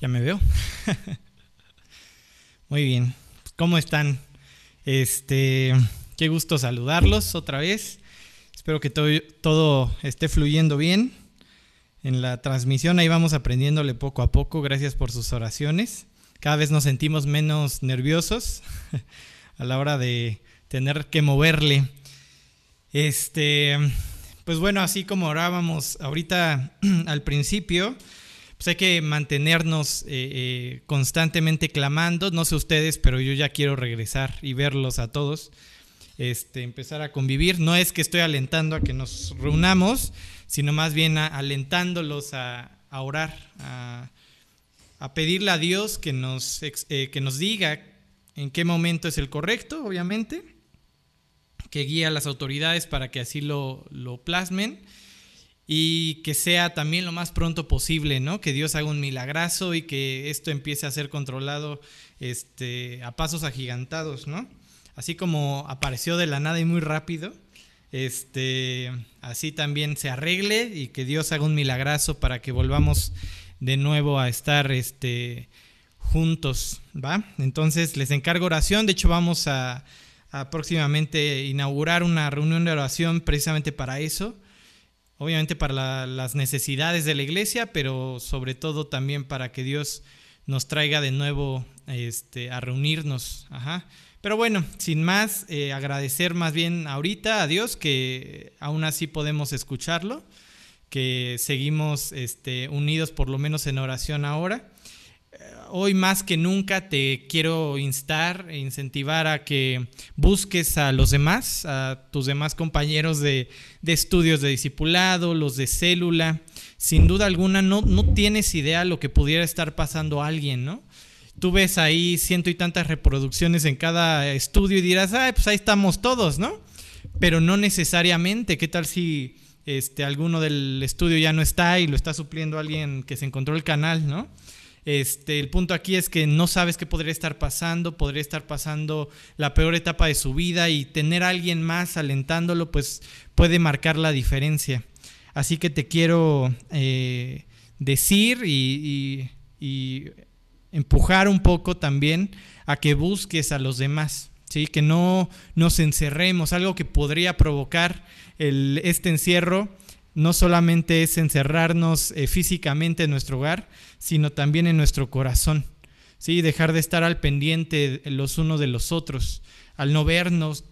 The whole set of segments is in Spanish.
Ya me veo. Muy bien. ¿Cómo están? Este, qué gusto saludarlos otra vez. Espero que todo, esté fluyendo bien. En la transmisión ahí vamos aprendiéndole poco a poco. Gracias por sus oraciones. Cada vez nos sentimos menos nerviosos a la hora de tener que moverle. Este, pues bueno, así como orábamos ahorita al principio, pues hay que mantenernos eh, eh, constantemente clamando. No sé ustedes, pero yo ya quiero regresar y verlos a todos. Este, empezar a convivir. No es que estoy alentando a que nos reunamos, sino más bien alentándolos a, orar, a, pedirle a Dios que nos, eh, que nos diga en qué momento es el correcto, obviamente, que guíe a las autoridades para que así lo, lo plasmen y que sea también lo más pronto posible, ¿no? Que Dios haga un milagrazo y que esto empiece a ser controlado este, a pasos agigantados, ¿no? Así como apareció de la nada y muy rápido, este, así también se arregle y que Dios haga un milagrazo para que volvamos de nuevo a estar este, juntos, ¿va? Entonces les encargo oración, de hecho vamos a, a próximamente inaugurar una reunión de oración precisamente para eso obviamente para las necesidades de la iglesia, pero sobre todo también para que Dios nos traiga de nuevo este, a reunirnos. Ajá. Pero bueno, sin más, eh, agradecer más bien ahorita a Dios que aún así podemos escucharlo, que seguimos este, unidos por lo menos en oración ahora hoy más que nunca te quiero instar e incentivar a que busques a los demás, a tus demás compañeros de, estudios de discipulado, los de célula. Sin duda alguna, no, no tienes idea lo que pudiera estar pasando a alguien, ¿no? Tú ves ahí ciento y tantas reproducciones en cada estudio y dirás, ah, pues ahí estamos todos, ¿no? Pero no necesariamente. ¿Qué tal si este, alguno del estudio ya no está y lo está supliendo alguien que se encontró el canal, ¿no? Este, el punto aquí es que no sabes qué podría estar pasando, podría estar pasando la peor etapa de su vida y tener a alguien más alentándolo, pues puede marcar la diferencia. Así que te quiero eh, decir y, empujar un poco también a que busques a los demás. ¿sí? Que no nos encerremos, algo que podría provocar este encierro no solamente es encerrarnos eh, físicamente en nuestro hogar, sino también en nuestro corazón. ¿sí? Dejar de estar al pendiente los unos de los otros, al no vernos,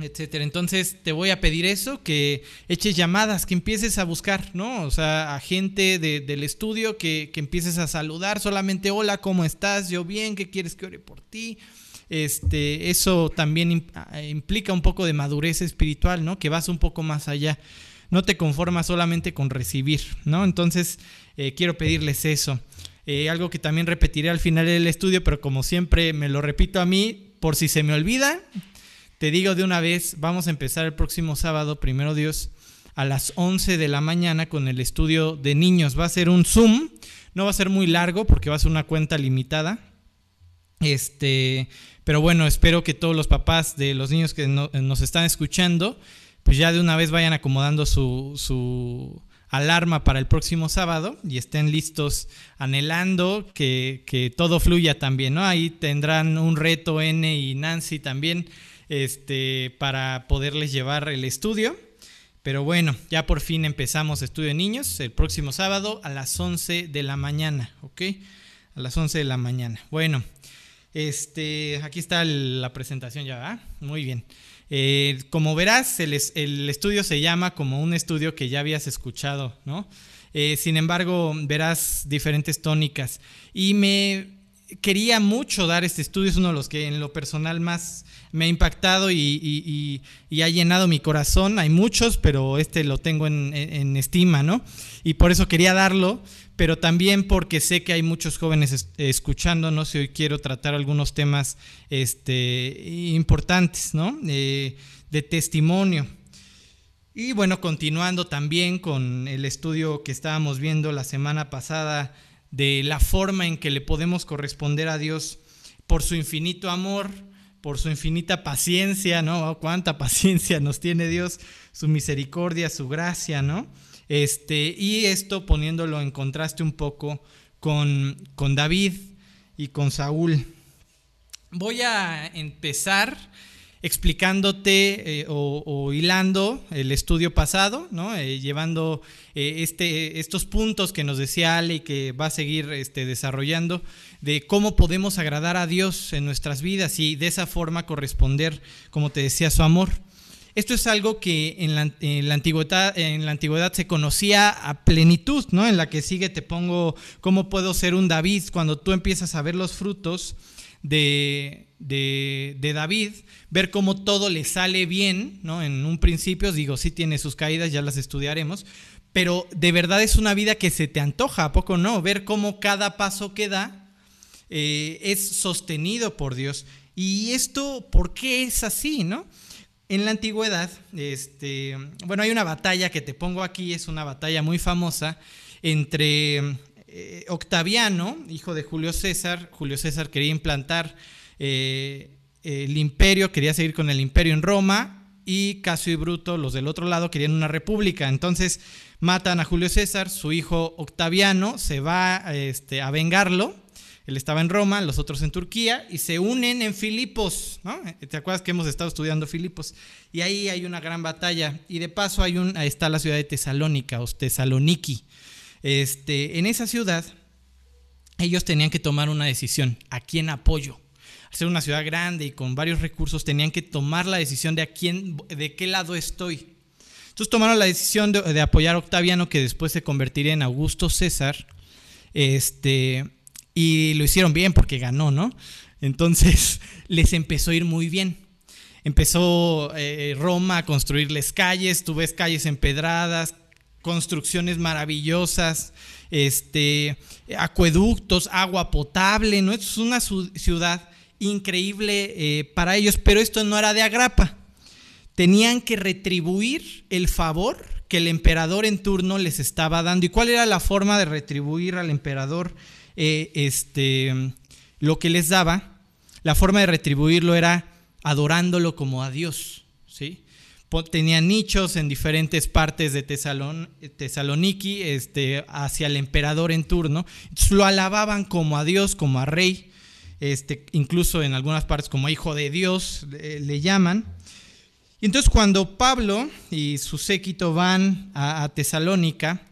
etcétera. Entonces te voy a pedir eso, que eches llamadas, que empieces a buscar, ¿no? O sea, a gente del estudio, que, que, empieces a saludar solamente, hola, ¿cómo estás? Yo bien, ¿qué quieres que ore por ti? Este, eso también implica un poco de madurez espiritual, ¿no? Que vas un poco más allá no te conformas solamente con recibir, ¿no? Entonces, eh, quiero pedirles eso. Eh, algo que también repetiré al final del estudio, pero como siempre me lo repito a mí, por si se me olvida, te digo de una vez, vamos a empezar el próximo sábado, primero Dios, a las 11 de la mañana con el estudio de niños. Va a ser un Zoom, no va a ser muy largo porque va a ser una cuenta limitada. Este, pero bueno, espero que todos los papás de los niños que nos están escuchando pues ya de una vez vayan acomodando su, alarma para el próximo sábado y estén listos anhelando que, todo fluya también, ¿no? Ahí tendrán un reto N y Nancy también este, para poderles llevar el estudio. Pero bueno, ya por fin empezamos Estudio de Niños el próximo sábado a las 11 de la mañana, ¿ok? A las 11 de la mañana. Bueno, este, aquí está la presentación ya, ¿verdad? Muy bien. Eh, como verás, el, estudio se llama como un estudio que ya habías escuchado, ¿no? Eh, sin embargo, verás diferentes tónicas. Y me quería mucho dar este estudio, es uno de los que en lo personal más me ha impactado y, ha llenado mi corazón. Hay muchos, pero este lo tengo en, estima, ¿no? Y por eso quería darlo pero también porque sé que hay muchos jóvenes escuchándonos y hoy quiero tratar algunos temas este, importantes, ¿no? Eh, de testimonio. Y bueno, continuando también con el estudio que estábamos viendo la semana pasada de la forma en que le podemos corresponder a Dios por su infinito amor, por su infinita paciencia, ¿no? Cuánta paciencia nos tiene Dios, su misericordia, su gracia, ¿no? Este, y esto poniéndolo en contraste un poco con, con David y con Saúl. Voy a empezar explicándote eh, o, hilando el estudio pasado. Eh, llevando eh, este, estos puntos que nos decía Ale y que va a seguir este, desarrollando, de cómo podemos agradar a Dios en nuestras vidas y de esa forma corresponder, como te decía, su amor. Esto es algo que en la, en la, antigüedad, en la antigüedad se conocía a plenitud, ¿no? En la que sigue te pongo cómo puedo ser un David cuando tú empiezas a ver los frutos de, de, David, ver cómo todo le sale bien, ¿no? En un principio, digo, sí tiene sus caídas, ya las estudiaremos, pero de verdad es una vida que se te antoja, ¿a poco no? Ver cómo cada paso que da eh, es sostenido por Dios. Y esto, ¿por qué es así, no? En la antigüedad, este, bueno, hay una batalla que te pongo aquí, es una batalla muy famosa entre eh, Octaviano, hijo de Julio César. Julio César quería implantar eh, el imperio, quería seguir con el imperio en Roma y Casio y Bruto, los del otro lado, querían una república. Entonces matan a Julio César, su hijo Octaviano se va este, a vengarlo. Él estaba en Roma, los otros en Turquía, y se unen en Filipos. ¿Te acuerdas que hemos estado estudiando Filipos? Y ahí hay una gran batalla. Y de paso hay un, está la ciudad de Tesalónica, o Tesaloniki. Este, en esa ciudad, ellos tenían que tomar una decisión. ¿A quién apoyo? Ser una ciudad grande y con varios recursos, tenían que tomar la decisión de a quién, de qué lado estoy. Entonces tomaron la decisión de, apoyar a Octaviano, que después se convertiría en Augusto César, este, y lo hicieron bien porque ganó, ¿no? Entonces les empezó a ir muy bien. Empezó eh, Roma a construirles calles, tú ves calles empedradas, construcciones maravillosas, este, acueductos, agua potable, ¿no? Es una ciudad increíble eh, para ellos, pero esto no era de agrapa. Tenían que retribuir el favor que el emperador en turno les estaba dando. ¿Y cuál era la forma de retribuir al emperador eh, este, lo que les daba? La forma de retribuirlo era adorándolo como a Dios. ¿sí? Tenían nichos en diferentes partes de Tesalón, Tesaloniki este, hacia el emperador en turno. lo alababan como a Dios, como a rey este, incluso en algunas partes como hijo de Dios le, llaman. Y entonces cuando Pablo y su séquito van a, Tesalónica,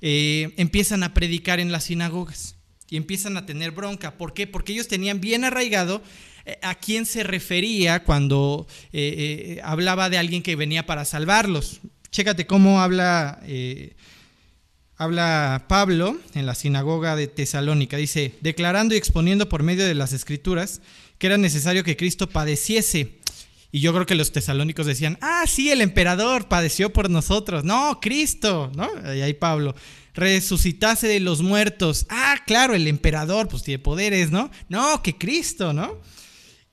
eh, empiezan a predicar en las sinagogas y empiezan a tener bronca. ¿Por qué? Porque ellos tenían bien arraigado eh, a quién se refería cuando eh, hablaba de alguien que venía para salvarlos. Chécate cómo habla habla Pablo en la sinagoga de Tesalónica. Dice, declarando y exponiendo por medio de las escrituras que era necesario que Cristo padeciese. Y yo creo que los tesalónicos decían, ah, sí, el emperador padeció por nosotros. No, Cristo, ¿no? Y ahí Pablo, resucitase de los muertos. Ah, claro, el emperador, pues tiene poderes, ¿no? No, que Cristo, ¿no?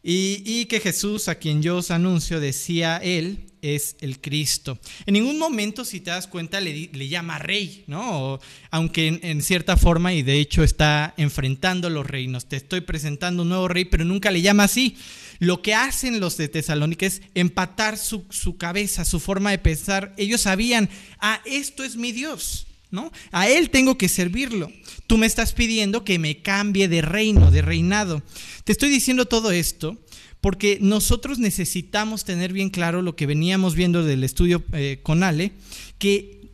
Y, y que Jesús, a quien yo os anuncio, decía él, es el Cristo. En ningún momento, si te das cuenta, le, llama rey, ¿no? aunque en, cierta forma, y de hecho está enfrentando los reinos, te estoy presentando un nuevo rey, pero nunca le llama así. Lo que hacen los de Tesalónica es empatar su, su cabeza, su forma de pensar. Ellos sabían, ah, esto es mi Dios, ¿no? A Él tengo que servirlo. Tú me estás pidiendo que me cambie de reino, de reinado. Te estoy diciendo todo esto porque nosotros necesitamos tener bien claro lo que veníamos viendo del estudio eh, con Ale, que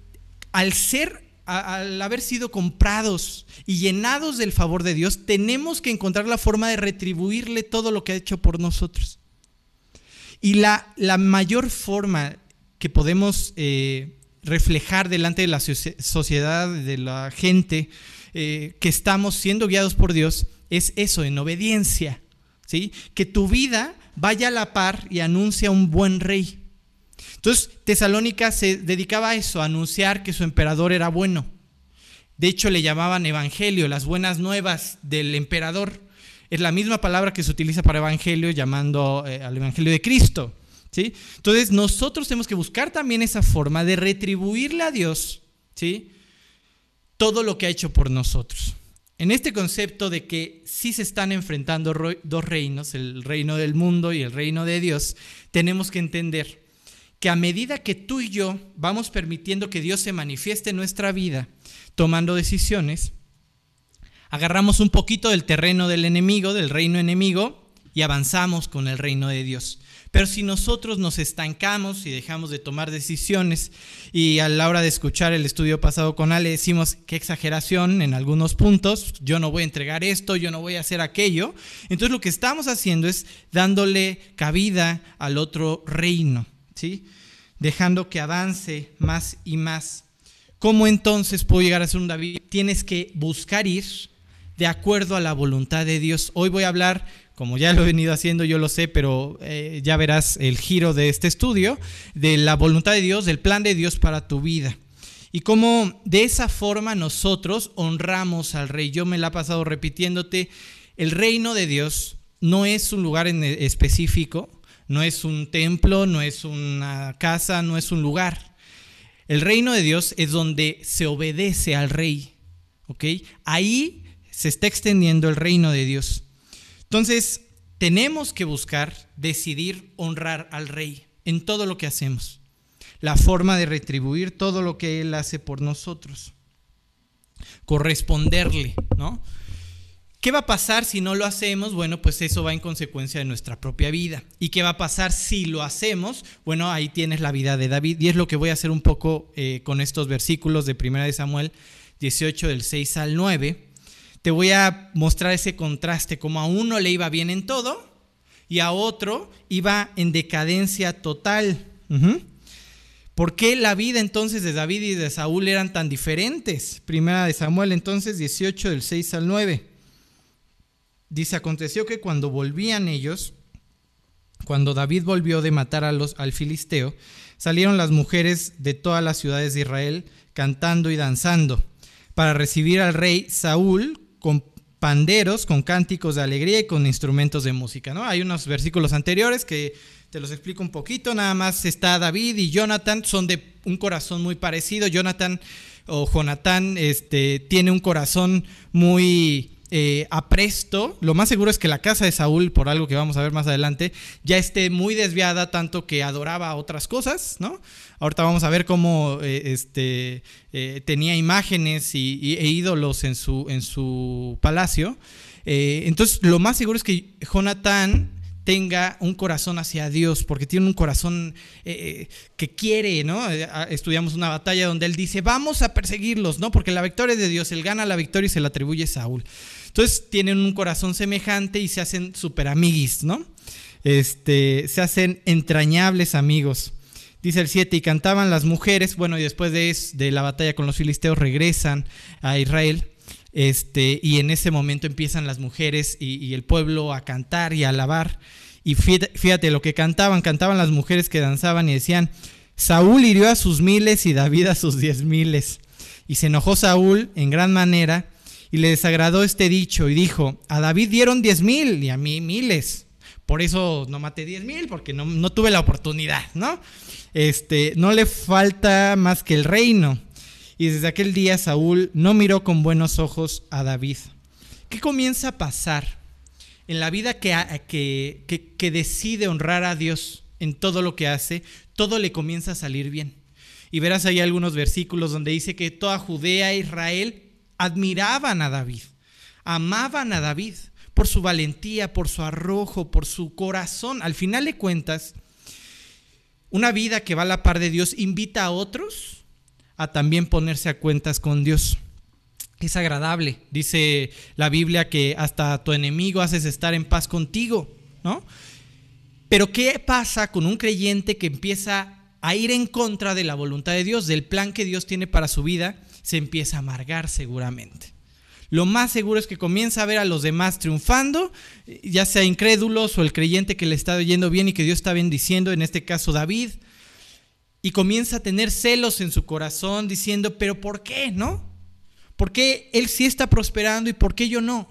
al ser, al haber sido comprados y llenados del favor de Dios, tenemos que encontrar la forma de retribuirle todo lo que ha hecho por nosotros. Y la, la mayor forma que podemos eh, reflejar delante de la sociedad, de la gente, eh, que estamos siendo guiados por Dios, es eso, en obediencia. Que tu vida vaya a la par y anuncia un buen rey. Entonces, Tesalónica se dedicaba a eso, a anunciar que su emperador era bueno. De hecho, le llamaban evangelio, las buenas nuevas del emperador. Es la misma palabra que se utiliza para evangelio llamando eh, al evangelio de Cristo. ¿sí? Entonces, nosotros tenemos que buscar también esa forma de retribuirle a Dios ¿sí? todo lo que ha hecho por nosotros. En este concepto de que sí se están enfrentando dos reinos, el reino del mundo y el reino de Dios, tenemos que entender que a medida que tú y yo vamos permitiendo que Dios se manifieste en nuestra vida, tomando decisiones, Agarramos un poquito del terreno del enemigo, del reino enemigo, y avanzamos con el reino de Dios. Pero si nosotros nos estancamos y dejamos de tomar decisiones y a la hora de escuchar el estudio pasado con Ale decimos qué exageración en algunos puntos, yo no voy a entregar esto, yo no voy a hacer aquello, entonces lo que estamos haciendo es dándole cabida al otro reino, ¿sí? Dejando que avance más y más. ¿Cómo entonces puedo llegar a ser un David? Tienes que buscar ir de acuerdo a la voluntad de Dios. Hoy voy a hablar como ya lo he venido haciendo, yo lo sé, pero eh, ya verás el giro de este estudio, de la voluntad de Dios, del plan de Dios para tu vida. Y cómo de esa forma nosotros honramos al rey. Yo me la he pasado repitiéndote, el reino de Dios no es un lugar en específico, no es un templo, no es una casa, no es un lugar. El reino de Dios es donde se obedece al rey. ¿ok? Ahí se está extendiendo el reino de Dios. Entonces, tenemos que buscar decidir honrar al rey en todo lo que hacemos. La forma de retribuir todo lo que él hace por nosotros. Corresponderle, ¿no? ¿Qué va a pasar si no lo hacemos? Bueno, pues eso va en consecuencia de nuestra propia vida. ¿Y qué va a pasar si lo hacemos? Bueno, ahí tienes la vida de David y es lo que voy a hacer un poco eh, con estos versículos de 1 de Samuel 18 del 6 al 9 te voy a mostrar ese contraste, como a uno le iba bien en todo y a otro iba en decadencia total. ¿Por qué la vida entonces de David y de Saúl eran tan diferentes? Primera de Samuel entonces 18 del 6 al 9. Dice, aconteció que cuando volvían ellos, cuando David volvió de matar a los, al filisteo, salieron las mujeres de todas las ciudades de Israel cantando y danzando para recibir al rey Saúl con panderos, con cánticos de alegría y con instrumentos de música. ¿no? Hay unos versículos anteriores que te los explico un poquito. Nada más está David y Jonathan, son de un corazón muy parecido. Jonathan o Jonathan este, tiene un corazón muy eh, apresto. Lo más seguro es que la casa de Saúl, por algo que vamos a ver más adelante, ya esté muy desviada, tanto que adoraba otras cosas, ¿no? Ahorita vamos a ver cómo eh, este, eh, tenía imágenes y, e ídolos en su, en su palacio. entonces, lo más seguro es que Jonathan tenga un corazón hacia Dios, porque tiene un corazón que quiere, ¿no? Estudiamos una batalla donde él dice, vamos a perseguirlos, ¿no? Porque la victoria es de Dios, él gana la victoria y se la atribuye a Saúl. Entonces tienen un corazón semejante y se hacen super amiguis, ¿no? Este, se hacen entrañables amigos. Dice el 7, y cantaban las mujeres, bueno, y después de, de la batalla con los filisteos regresan a Israel, este, y en ese momento empiezan las mujeres y, el pueblo a cantar y a alabar. Y fíjate, lo que cantaban, cantaban las mujeres que danzaban y decían, Saúl hirió a sus miles y David a sus diez miles. Y se enojó Saúl en gran manera y le desagradó este dicho y dijo, a David dieron diez mil y a mí miles. Por eso no maté diez mil, porque no, tuve la oportunidad, ¿no? Este, no le falta más que el reino. Y desde aquel día Saúl no miró con buenos ojos a David. ¿Qué comienza a pasar en la vida que, que, que decide honrar a Dios en todo lo que hace? Todo le comienza a salir bien. Y verás ahí algunos versículos donde dice que toda Judea e Israel admiraban a David, amaban a David por su valentía, por su arrojo, por su corazón. Al final de cuentas, una vida que va a la par de Dios invita a otros a también ponerse a cuentas con Dios. Es agradable, dice la Biblia, que hasta tu enemigo haces estar en paz contigo, ¿no? Pero ¿qué pasa con un creyente que empieza a ir en contra de la voluntad de Dios, del plan que Dios tiene para su vida? se empieza a amargar seguramente. Lo más seguro es que comienza a ver a los demás triunfando, ya sea incrédulos o el creyente que le está yendo bien y que Dios está bendiciendo, en este caso David, y comienza a tener celos en su corazón diciendo, pero ¿por qué? ¿No? ¿Por qué él sí está prosperando y por qué yo no?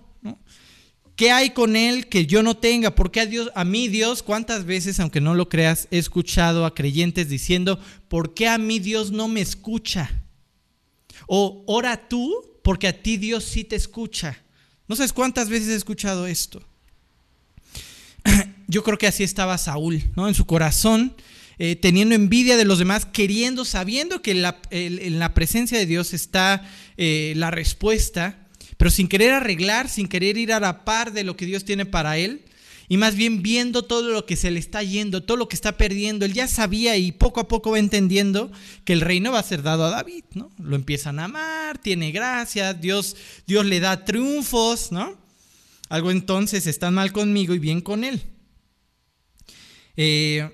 ¿Qué hay con él que yo no tenga? ¿Por qué a, Dios, a mí Dios, cuántas veces, aunque no lo creas, he escuchado a creyentes diciendo, ¿por qué a mí Dios no me escucha? O ora tú porque a ti Dios sí te escucha. No sabes cuántas veces he escuchado esto. Yo creo que así estaba Saúl, ¿no? En su corazón, eh, teniendo envidia de los demás, queriendo, sabiendo que en la presencia de Dios está eh, la respuesta, pero sin querer arreglar, sin querer ir a la par de lo que Dios tiene para él, y más bien viendo todo lo que se le está yendo, todo lo que está perdiendo. Él ya sabía y poco a poco va entendiendo que el reino va a ser dado a David, ¿no? Lo empiezan a amar, tiene gracia, Dios, Dios le da triunfos, ¿no? Algo entonces está mal conmigo y bien con él. Eh,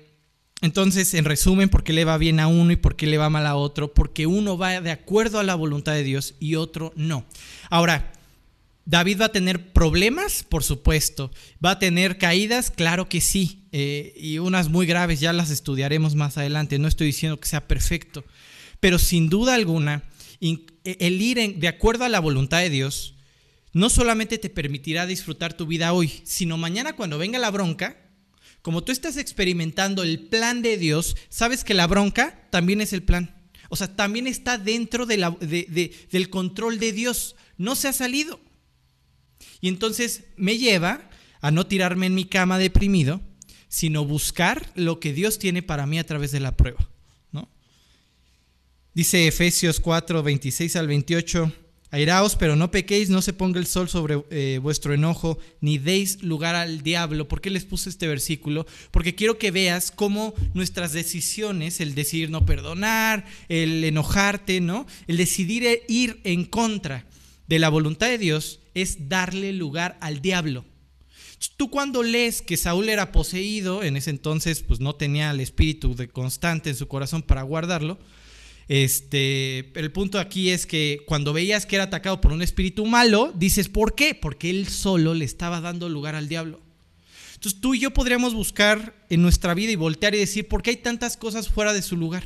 entonces, en resumen, ¿por qué le va bien a uno y por qué le va mal a otro? Porque uno va de acuerdo a la voluntad de Dios y otro no. Ahora, David va a tener problemas, por supuesto. Va a tener caídas, claro que sí. Eh, y unas muy graves, ya las estudiaremos más adelante. No estoy diciendo que sea perfecto. Pero sin duda alguna, e, el ir de acuerdo a la voluntad de Dios, no solamente te permitirá disfrutar tu vida hoy, sino mañana cuando venga la bronca, como tú estás experimentando el plan de Dios, sabes que la bronca también es el plan. O sea, también está dentro del control de Dios. No se ha salido. Y entonces me lleva a no tirarme en mi cama deprimido, sino buscar lo que Dios tiene para mí a través de la prueba. ¿no? Dice Efesios 4, 26 al 28. Airaos, pero no pequéis, no se ponga el sol sobre eh, vuestro enojo, ni deis lugar al diablo. ¿Por qué les puse este versículo? Porque quiero que veas cómo nuestras decisiones, el decidir no perdonar, el enojarte, ¿no? El decidir ir en contra de la voluntad de Dios, es darle lugar al diablo. Tú cuando lees que Saúl era poseído, en ese entonces pues no tenía el espíritu de constante en su corazón para guardarlo, este, el punto aquí es que cuando veías que era atacado por un espíritu malo, dices, ¿por qué? Porque él solo le estaba dando lugar al diablo. Entonces tú y yo podríamos buscar en nuestra vida y voltear y decir, ¿por qué hay tantas cosas fuera de su lugar?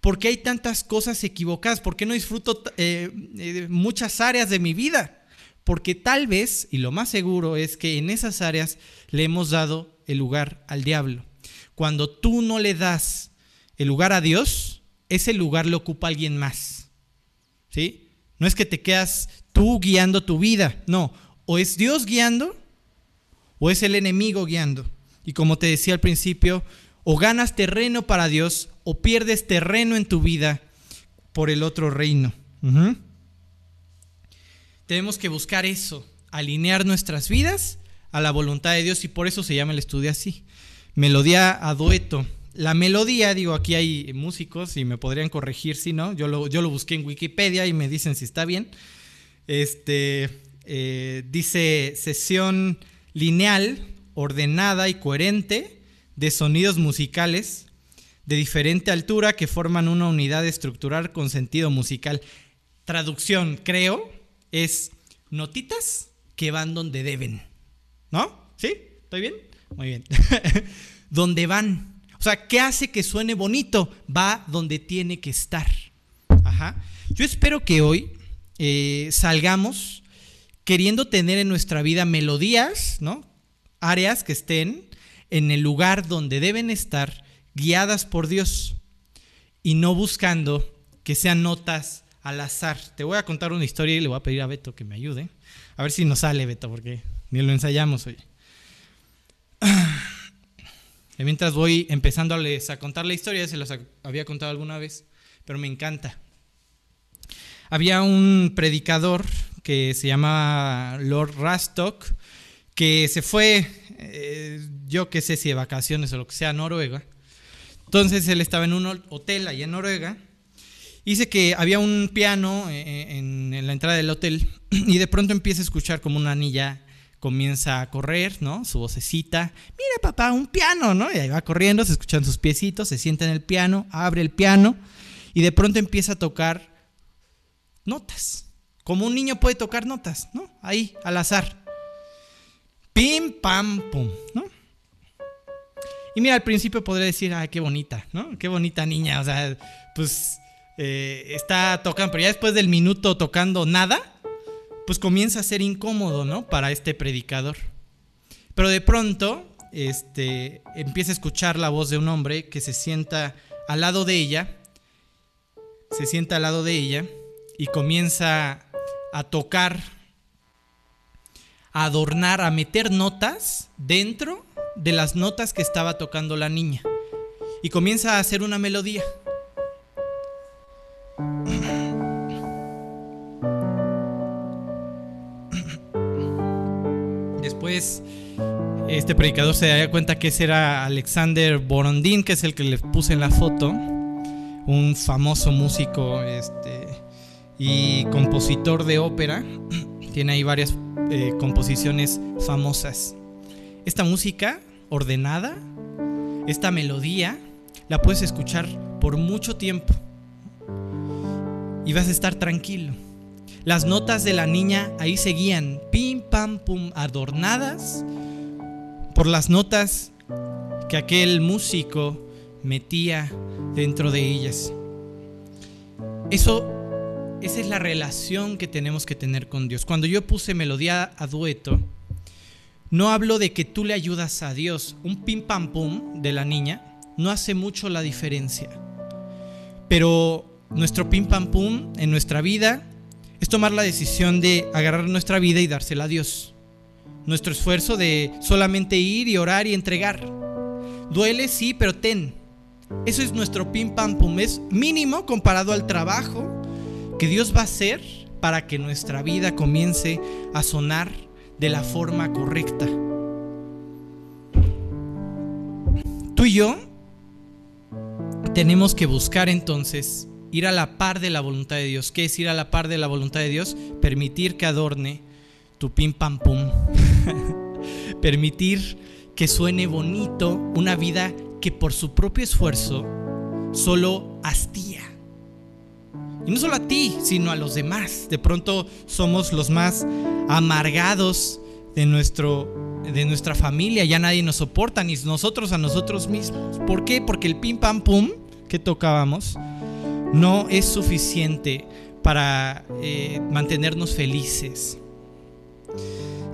¿Por qué hay tantas cosas equivocadas? ¿Por qué no disfruto eh, eh, muchas áreas de mi vida? Porque tal vez, y lo más seguro es que en esas áreas le hemos dado el lugar al diablo. Cuando tú no le das el lugar a Dios, ese lugar lo ocupa alguien más. ¿Sí? No es que te quedas tú guiando tu vida, no, o es Dios guiando o es el enemigo guiando. Y como te decía al principio, o ganas terreno para Dios o pierdes terreno en tu vida por el otro reino. Tenemos que buscar eso, alinear nuestras vidas a la voluntad de Dios y por eso se llama el estudio así. Melodía a dueto. La melodía, digo, aquí hay músicos y me podrían corregir si no. Yo lo, yo lo busqué en Wikipedia y me dicen si está bien. Este eh, dice sesión lineal, ordenada y coherente de sonidos musicales de diferente altura que forman una unidad estructural con sentido musical. Traducción, creo, es notitas que van donde deben. ¿No? ¿Sí? ¿Estoy bien? Muy bien. donde van. O sea, ¿qué hace que suene bonito? Va donde tiene que estar. Ajá. Yo espero que hoy eh, salgamos queriendo tener en nuestra vida melodías, ¿no? Áreas que estén en el lugar donde deben estar, guiadas por Dios, y no buscando que sean notas al azar. Te voy a contar una historia y le voy a pedir a Beto que me ayude. A ver si nos sale, Beto, porque ni lo ensayamos hoy. Mientras voy empezando a contar la historia, se las había contado alguna vez, pero me encanta. Había un predicador que se llamaba Lord Rastock, que se fue, eh, yo qué sé si de vacaciones o lo que sea, a Noruega. Entonces él estaba en un hotel allá en Noruega Dice que había un piano eh, eh, en, la entrada del hotel y de pronto empieza a escuchar como una niña comienza a correr, ¿no? Su vocecita, mira papá, un piano, ¿no? Y ahí va corriendo, se escuchan sus piecitos, se sienta en el piano, abre el piano y de pronto empieza a tocar notas, como un niño puede tocar notas, ¿no? Ahí, al azar. Pim, pam, pum, ¿no? Y mira, al principio podría decir, ay, qué bonita, ¿no? Qué bonita niña, o sea, pues eh, está tocando, pero ya después del minuto tocando nada, pues comienza a ser incómodo, ¿no? Para este predicador. Pero de pronto, este, empieza a escuchar la voz de un hombre que se sienta al lado de ella, se sienta al lado de ella y comienza a tocar, a adornar, a meter notas dentro de las notas que estaba tocando la niña. Y comienza a hacer una melodía. Después este predicador se da cuenta que ese era Alexander Borondín, que es el que le puse en la foto, un famoso músico este, y compositor de ópera. Tiene ahí varias eh, composiciones famosas. Esta música ordenada, esta melodía, la puedes escuchar por mucho tiempo y vas a estar tranquilo. Las notas de la niña ahí seguían, pim, pam, pum, adornadas por las notas que aquel músico metía dentro de ellas. Eso, esa es la relación que tenemos que tener con Dios. Cuando yo puse melodía a dueto, no hablo de que tú le ayudas a Dios. Un pim pam pum de la niña no hace mucho la diferencia. Pero nuestro pim pam pum en nuestra vida es tomar la decisión de agarrar nuestra vida y dársela a Dios. Nuestro esfuerzo de solamente ir y orar y entregar. Duele, sí, pero ten. Eso es nuestro pim pam pum. Es mínimo comparado al trabajo que Dios va a hacer para que nuestra vida comience a sonar de la forma correcta. Tú y yo tenemos que buscar entonces ir a la par de la voluntad de Dios. ¿Qué es ir a la par de la voluntad de Dios? Permitir que adorne tu pim pam pum. Permitir que suene bonito una vida que por su propio esfuerzo solo hastía. Y no solo a ti, sino a los demás. De pronto somos los más amargados de, nuestro, de nuestra familia. Ya nadie nos soporta, ni nosotros a nosotros mismos. ¿Por qué? Porque el pim pam pum que tocábamos no es suficiente para eh, mantenernos felices.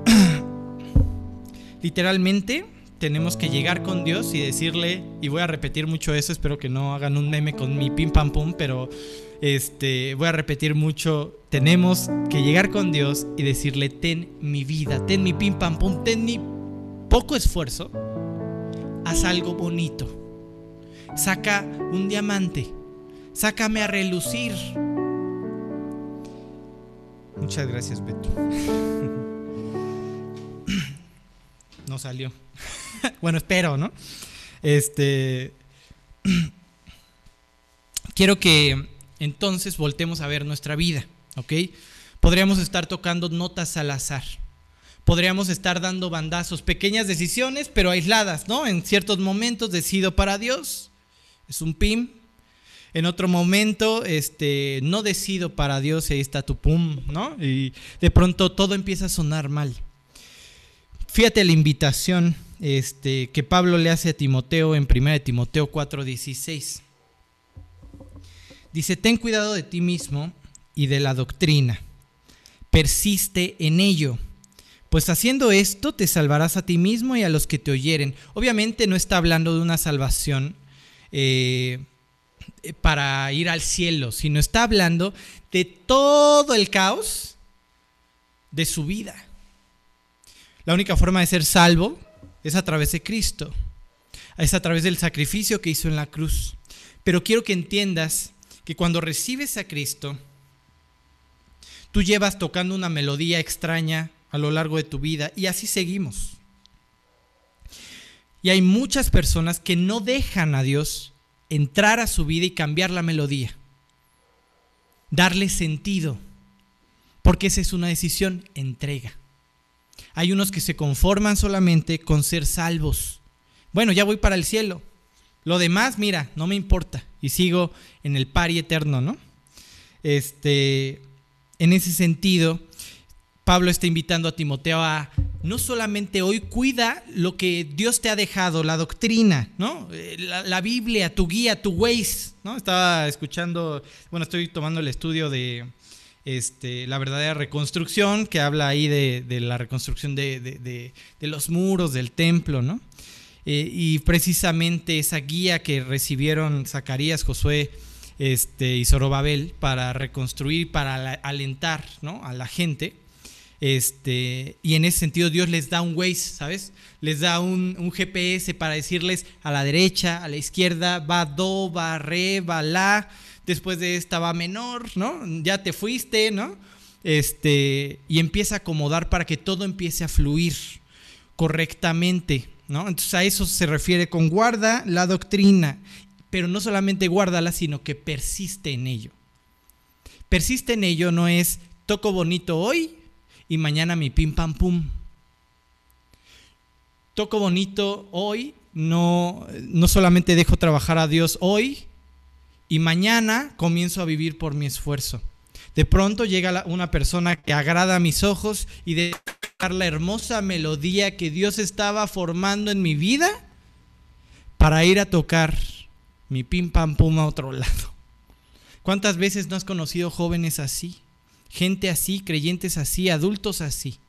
Literalmente tenemos que llegar con Dios y decirle, y voy a repetir mucho eso, espero que no hagan un meme con mi pim pam pum, pero este, voy a repetir mucho, tenemos que llegar con Dios y decirle, ten mi vida, ten mi pim pam pum, ten mi poco esfuerzo, haz algo bonito, saca un diamante Sácame a relucir. Muchas gracias, Beto. No salió. Bueno, espero, ¿no? Este. Quiero que entonces voltemos a ver nuestra vida, ¿ok? Podríamos estar tocando notas al azar. Podríamos estar dando bandazos, pequeñas decisiones, pero aisladas, ¿no? En ciertos momentos decido para Dios. Es un pim, en otro momento este, no decido para Dios y ahí está tu pum, ¿no? Y de pronto todo empieza a sonar mal. Fíjate la invitación este, que Pablo le hace a Timoteo en 1 Timoteo 4:16. Dice, ten cuidado de ti mismo y de la doctrina. Persiste en ello. Pues haciendo esto te salvarás a ti mismo y a los que te oyeren. Obviamente no está hablando de una salvación eh, para ir al cielo, sino está hablando de todo el caos de su vida. La única forma de ser salvo es a través de Cristo, es a través del sacrificio que hizo en la cruz. Pero quiero que entiendas que cuando recibes a Cristo, tú llevas tocando una melodía extraña a lo largo de tu vida y así seguimos. Y hay muchas personas que no dejan a Dios entrar a su vida y cambiar la melodía. Darle sentido. Porque esa es una decisión, entrega. Hay unos que se conforman solamente con ser salvos. Bueno, ya voy para el cielo. Lo demás, mira, no me importa. Y sigo en el pari eterno, ¿no? Este, en ese sentido, Pablo está invitando a Timoteo a no solamente hoy cuida lo que Dios te ha dejado, la doctrina, ¿no? Eh, la, Biblia, tu guía, tu Waze, ¿no? Estaba escuchando, bueno, estoy tomando el estudio de este, la verdadera reconstrucción, que habla ahí de, la reconstrucción de, los muros del templo, ¿no? Eh, y precisamente esa guía que recibieron Zacarías, Josué este, y Zorobabel para reconstruir, para alentar ¿no? a la gente, este, y en ese sentido Dios les da un Waze, ¿sabes? Les da un, GPS para decirles a la derecha, a la izquierda, va do, va re, va la, después de esta va menor, ¿no? Ya te fuiste, ¿no? Este, y empieza a acomodar para que todo empiece a fluir. correctamente, ¿no? Entonces a eso se refiere con guarda la doctrina, pero no solamente guárdala, sino que persiste en ello. Persiste en ello no es toco bonito hoy y mañana mi pim pam pum. Toco bonito hoy, no, no solamente dejo trabajar a Dios hoy y mañana comienzo a vivir por mi esfuerzo. De pronto llega una persona que agrada a mis ojos y de la hermosa melodía que Dios estaba formando en mi vida para ir a tocar mi pim pam pum a otro lado. ¿Cuántas veces no has conocido jóvenes así? Gente así, creyentes así, adultos así,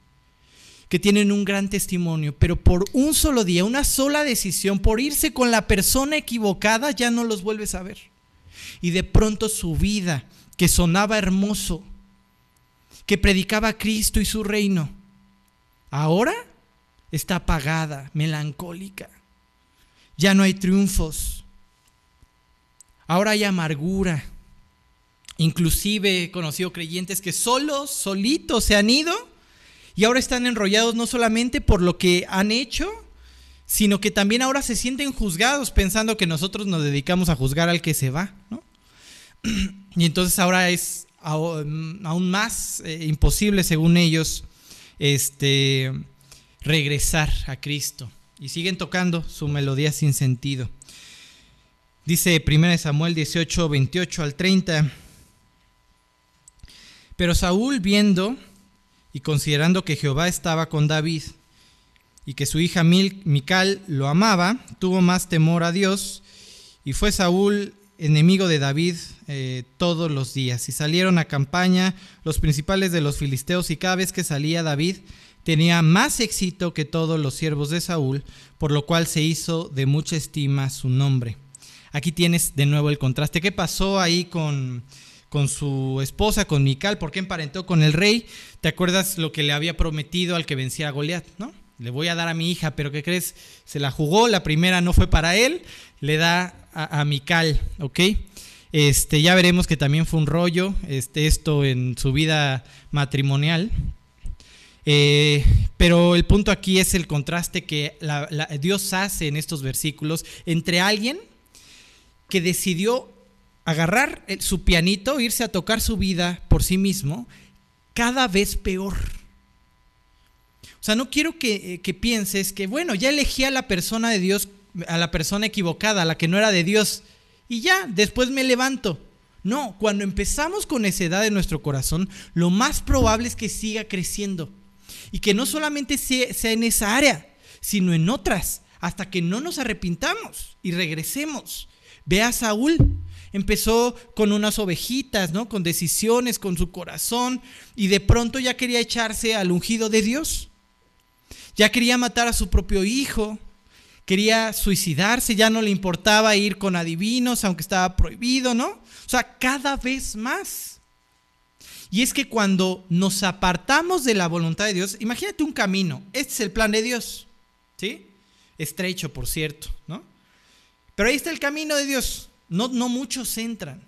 que tienen un gran testimonio, pero por un solo día, una sola decisión, por irse con la persona equivocada, ya no los vuelves a ver. Y de pronto su vida, que sonaba hermoso, que predicaba Cristo y su reino, ahora está apagada, melancólica. Ya no hay triunfos. Ahora hay amargura, Inclusive he conocido creyentes que solos, solitos se han ido y ahora están enrollados no solamente por lo que han hecho, sino que también ahora se sienten juzgados pensando que nosotros nos dedicamos a juzgar al que se va. Y entonces ahora es aún más eh, imposible, según ellos, este, regresar a Cristo. Y siguen tocando su melodía sin sentido. Dice 1 Samuel 18, 28 al 30. Pero Saúl viendo y considerando que Jehová estaba con David y que su hija Mical lo amaba, tuvo más temor a Dios y fue Saúl enemigo de David eh, todos los días. Y salieron a campaña los principales de los filisteos y cada vez que salía David tenía más éxito que todos los siervos de Saúl, por lo cual se hizo de mucha estima su nombre. Aquí tienes de nuevo el contraste. ¿Qué pasó ahí con con su esposa, con Mical, porque emparentó con el rey. ¿Te acuerdas lo que le había prometido al que vencía a Goliat, no? Le voy a dar a mi hija, pero ¿qué crees? Se la jugó, la primera no fue para él, le da a, Mical, ¿ok? Este, ya veremos que también fue un rollo este, esto en su vida matrimonial. Eh, pero el punto aquí es el contraste que Dios hace en estos versículos entre alguien que decidió agarrar su pianito, irse a tocar su vida por sí mismo, cada vez peor. O sea, no quiero que, que, pienses que, bueno, ya elegí a la persona de Dios, a la persona equivocada, a la que no era de Dios, y ya, después me levanto. No, cuando empezamos con necedad en nuestro corazón, lo más probable es que siga creciendo. Y que no solamente sea en esa área, sino en otras, hasta que no nos arrepintamos y regresemos. Ve a Saúl, empezó con unas ovejitas, ¿no? Con decisiones, con su corazón, y de pronto ya quería echarse al ungido de Dios. Ya quería matar a su propio hijo, quería suicidarse, ya no le importaba ir con adivinos, aunque estaba prohibido, ¿no? O sea, cada vez más. Y es que cuando nos apartamos de la voluntad de Dios, imagínate un camino, este es el plan de Dios, ¿sí? Estrecho, por cierto, ¿no? Pero ahí está el camino de Dios. No, no muchos entran.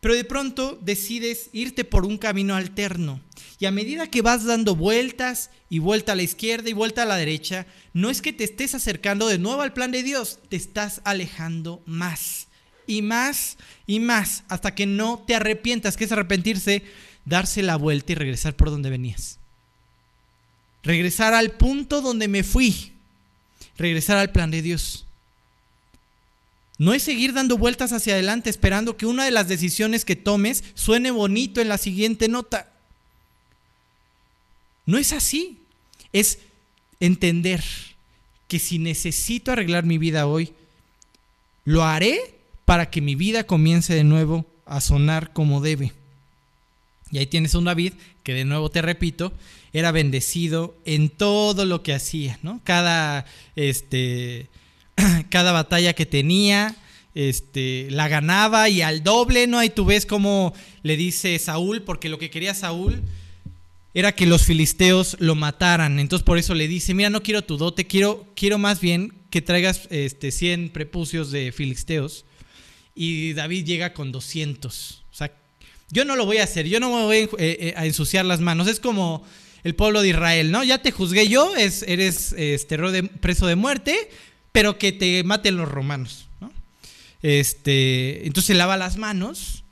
Pero de pronto decides irte por un camino alterno. Y a medida que vas dando vueltas y vuelta a la izquierda y vuelta a la derecha, no es que te estés acercando de nuevo al plan de Dios, te estás alejando más y más y más hasta que no te arrepientas, que es arrepentirse, darse la vuelta y regresar por donde venías. Regresar al punto donde me fui. Regresar al plan de Dios. No es seguir dando vueltas hacia adelante esperando que una de las decisiones que tomes suene bonito en la siguiente nota. No es así. Es entender que si necesito arreglar mi vida hoy, lo haré para que mi vida comience de nuevo a sonar como debe. Y ahí tienes un David que de nuevo te repito, era bendecido en todo lo que hacía, ¿no? Cada este cada batalla que tenía, este, la ganaba y al doble, ¿no? Ahí tú ves cómo le dice Saúl, porque lo que quería Saúl era que los filisteos lo mataran. Entonces por eso le dice, mira, no quiero tu dote, quiero, quiero más bien que traigas este, 100 prepucios de filisteos. Y David llega con 200. O sea, yo no lo voy a hacer, yo no me voy a, eh, eh, ensuciar las manos. Es como el pueblo de Israel, ¿no? Ya te juzgué yo, es, eres este, preso de muerte, pero que te maten los romanos, ¿no? Este, entonces lava las manos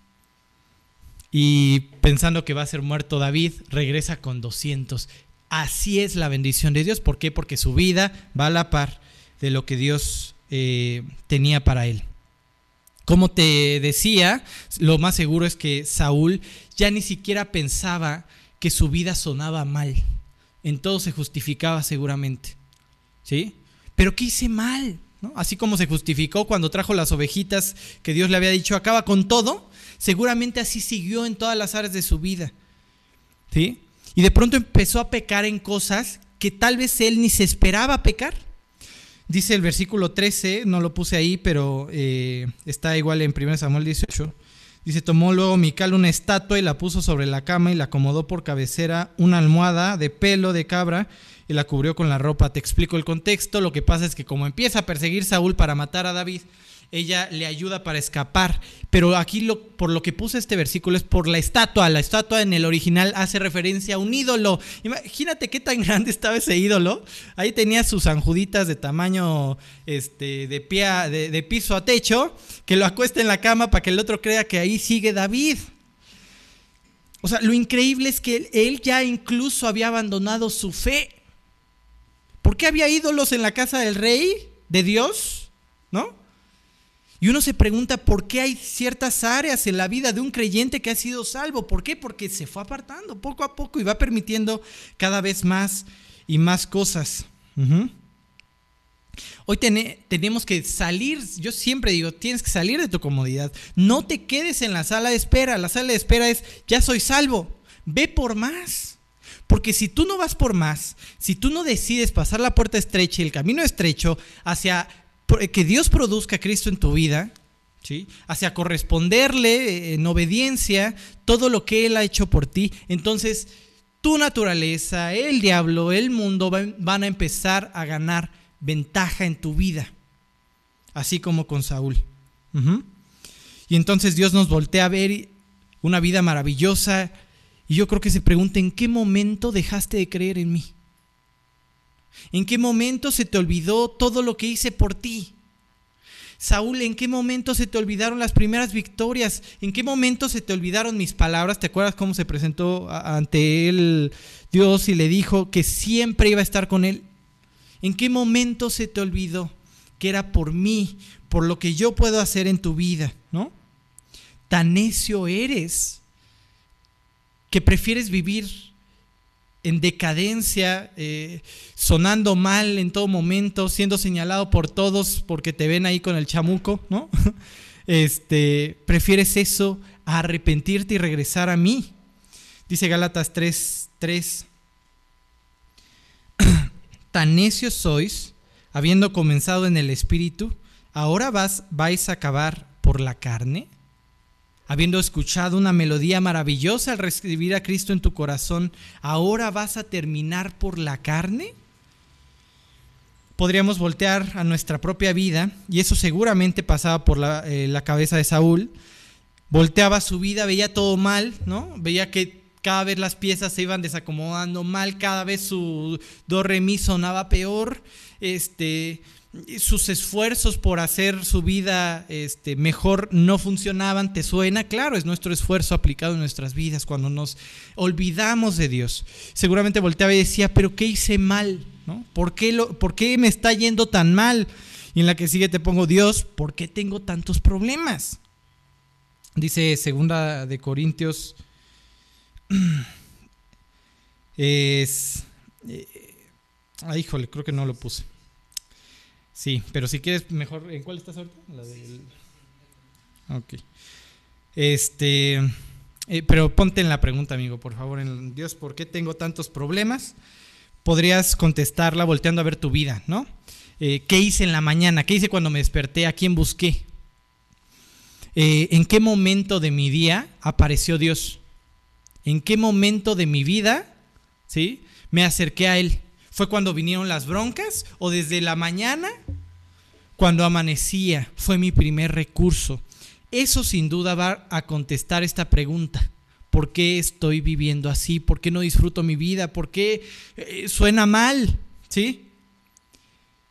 y pensando que va a ser muerto David, regresa con 200. Así es la bendición de Dios. ¿Por qué? Porque su vida va a la par de lo que Dios eh, tenía para él. Como te decía, lo más seguro es que Saúl ya ni siquiera pensaba que su vida sonaba mal. En todo se justificaba seguramente. ¿Sí? Pero ¿qué hice mal? Así como se justificó cuando trajo las ovejitas que Dios le había dicho, acaba con todo, seguramente así siguió en todas las áreas de su vida. ¿Sí? Y de pronto empezó a pecar en cosas que tal vez él ni se esperaba pecar. Dice el versículo 13, no lo puse ahí, pero eh, está igual en 1 Samuel 18. Dice, tomó luego Mical una estatua y la puso sobre la cama y la acomodó por cabecera una almohada de pelo de cabra y la cubrió con la ropa. Te explico el contexto. Lo que pasa es que como empieza a perseguir Saúl para matar a David, ella le ayuda para escapar. Pero aquí lo, por lo que puse este versículo es por la estatua. La estatua en el original hace referencia a un ídolo. Imagínate qué tan grande estaba ese ídolo. Ahí tenía sus anjuditas de tamaño este, de, pie de, piso a techo, que lo acuesta en la cama para que el otro crea que ahí sigue David. O sea, lo increíble es que él ya incluso había abandonado su fe. ¿Por qué había ídolos en la casa del rey, de Dios? ¿No? Y uno se pregunta por qué hay ciertas áreas en la vida de un creyente que ha sido salvo. ¿Por qué? Porque se fue apartando poco a poco y va permitiendo cada vez más y más cosas. Hoy tenemos que salir, yo siempre digo, tienes que salir de tu comodidad. No te quedes en la sala de espera. La sala de espera es, ya soy salvo, ve por más. Porque si tú no vas por más, si tú no decides pasar la puerta estrecha y el camino estrecho hacia que Dios produzca a Cristo en tu vida, ¿sí? hacia corresponderle en obediencia todo lo que Él ha hecho por ti, entonces tu naturaleza, el diablo, el mundo van a empezar a ganar ventaja en tu vida, así como con Saúl. Y entonces Dios nos voltea a ver una vida maravillosa y yo creo que se pregunta, ¿en qué momento dejaste de creer en mí? ¿En qué momento se te olvidó todo lo que hice por ti? Saúl, ¿en qué momento se te olvidaron las primeras victorias? ¿En qué momento se te olvidaron mis palabras? ¿Te acuerdas cómo se presentó ante él Dios y le dijo que siempre iba a estar con él? ¿En qué momento se te olvidó que era por mí, por lo que yo puedo hacer en tu vida, ¿no? Tan necio eres que prefieres vivir en decadencia, eh, sonando mal en todo momento, siendo señalado por todos porque te ven ahí con el chamuco, ¿no? Este, prefieres eso a arrepentirte y regresar a mí. Dice Gálatas 3, 3. Tan necios sois, habiendo comenzado en el espíritu, ahora vas, vais a acabar por la carne habiendo escuchado una melodía maravillosa al recibir a Cristo en tu corazón, ¿ahora vas a terminar por la carne? Podríamos voltear a nuestra propia vida, y eso seguramente pasaba por la, eh, cabeza de Saúl. Volteaba su vida, veía todo mal, ¿no? Veía que cada vez las piezas se iban desacomodando mal, cada vez su do re mi sonaba peor, este, sus esfuerzos por hacer su vida este, mejor no funcionaban, ¿te suena? Claro, es nuestro esfuerzo aplicado en nuestras vidas cuando nos olvidamos de Dios. Seguramente volteaba y decía, pero ¿qué hice mal? ¿No? ¿Por, qué lo, ¿Por qué me está yendo tan mal? Y en la que sigue te pongo, Dios, ¿por qué tengo tantos problemas? Dice segunda de Corintios, es... Eh, ah, híjole, creo que no lo puse. Sí, pero si quieres mejor, ¿en cuál estás ahorita? La del... Ok. Este, eh, pero ponte en la pregunta, amigo, por favor, en Dios, ¿por qué tengo tantos problemas? Podrías contestarla volteando a ver tu vida, ¿no? Eh, ¿Qué hice en la mañana? ¿Qué hice cuando me desperté? ¿A quién busqué? Eh, ¿En qué momento de mi día apareció Dios? ¿En qué momento de mi vida, sí, me acerqué a Él? ¿Fue cuando vinieron las broncas o desde la mañana? Cuando amanecía fue mi primer recurso. Eso sin duda va a contestar esta pregunta. ¿Por qué estoy viviendo así? ¿Por qué no disfruto mi vida? ¿Por qué eh, suena mal? ¿Sí?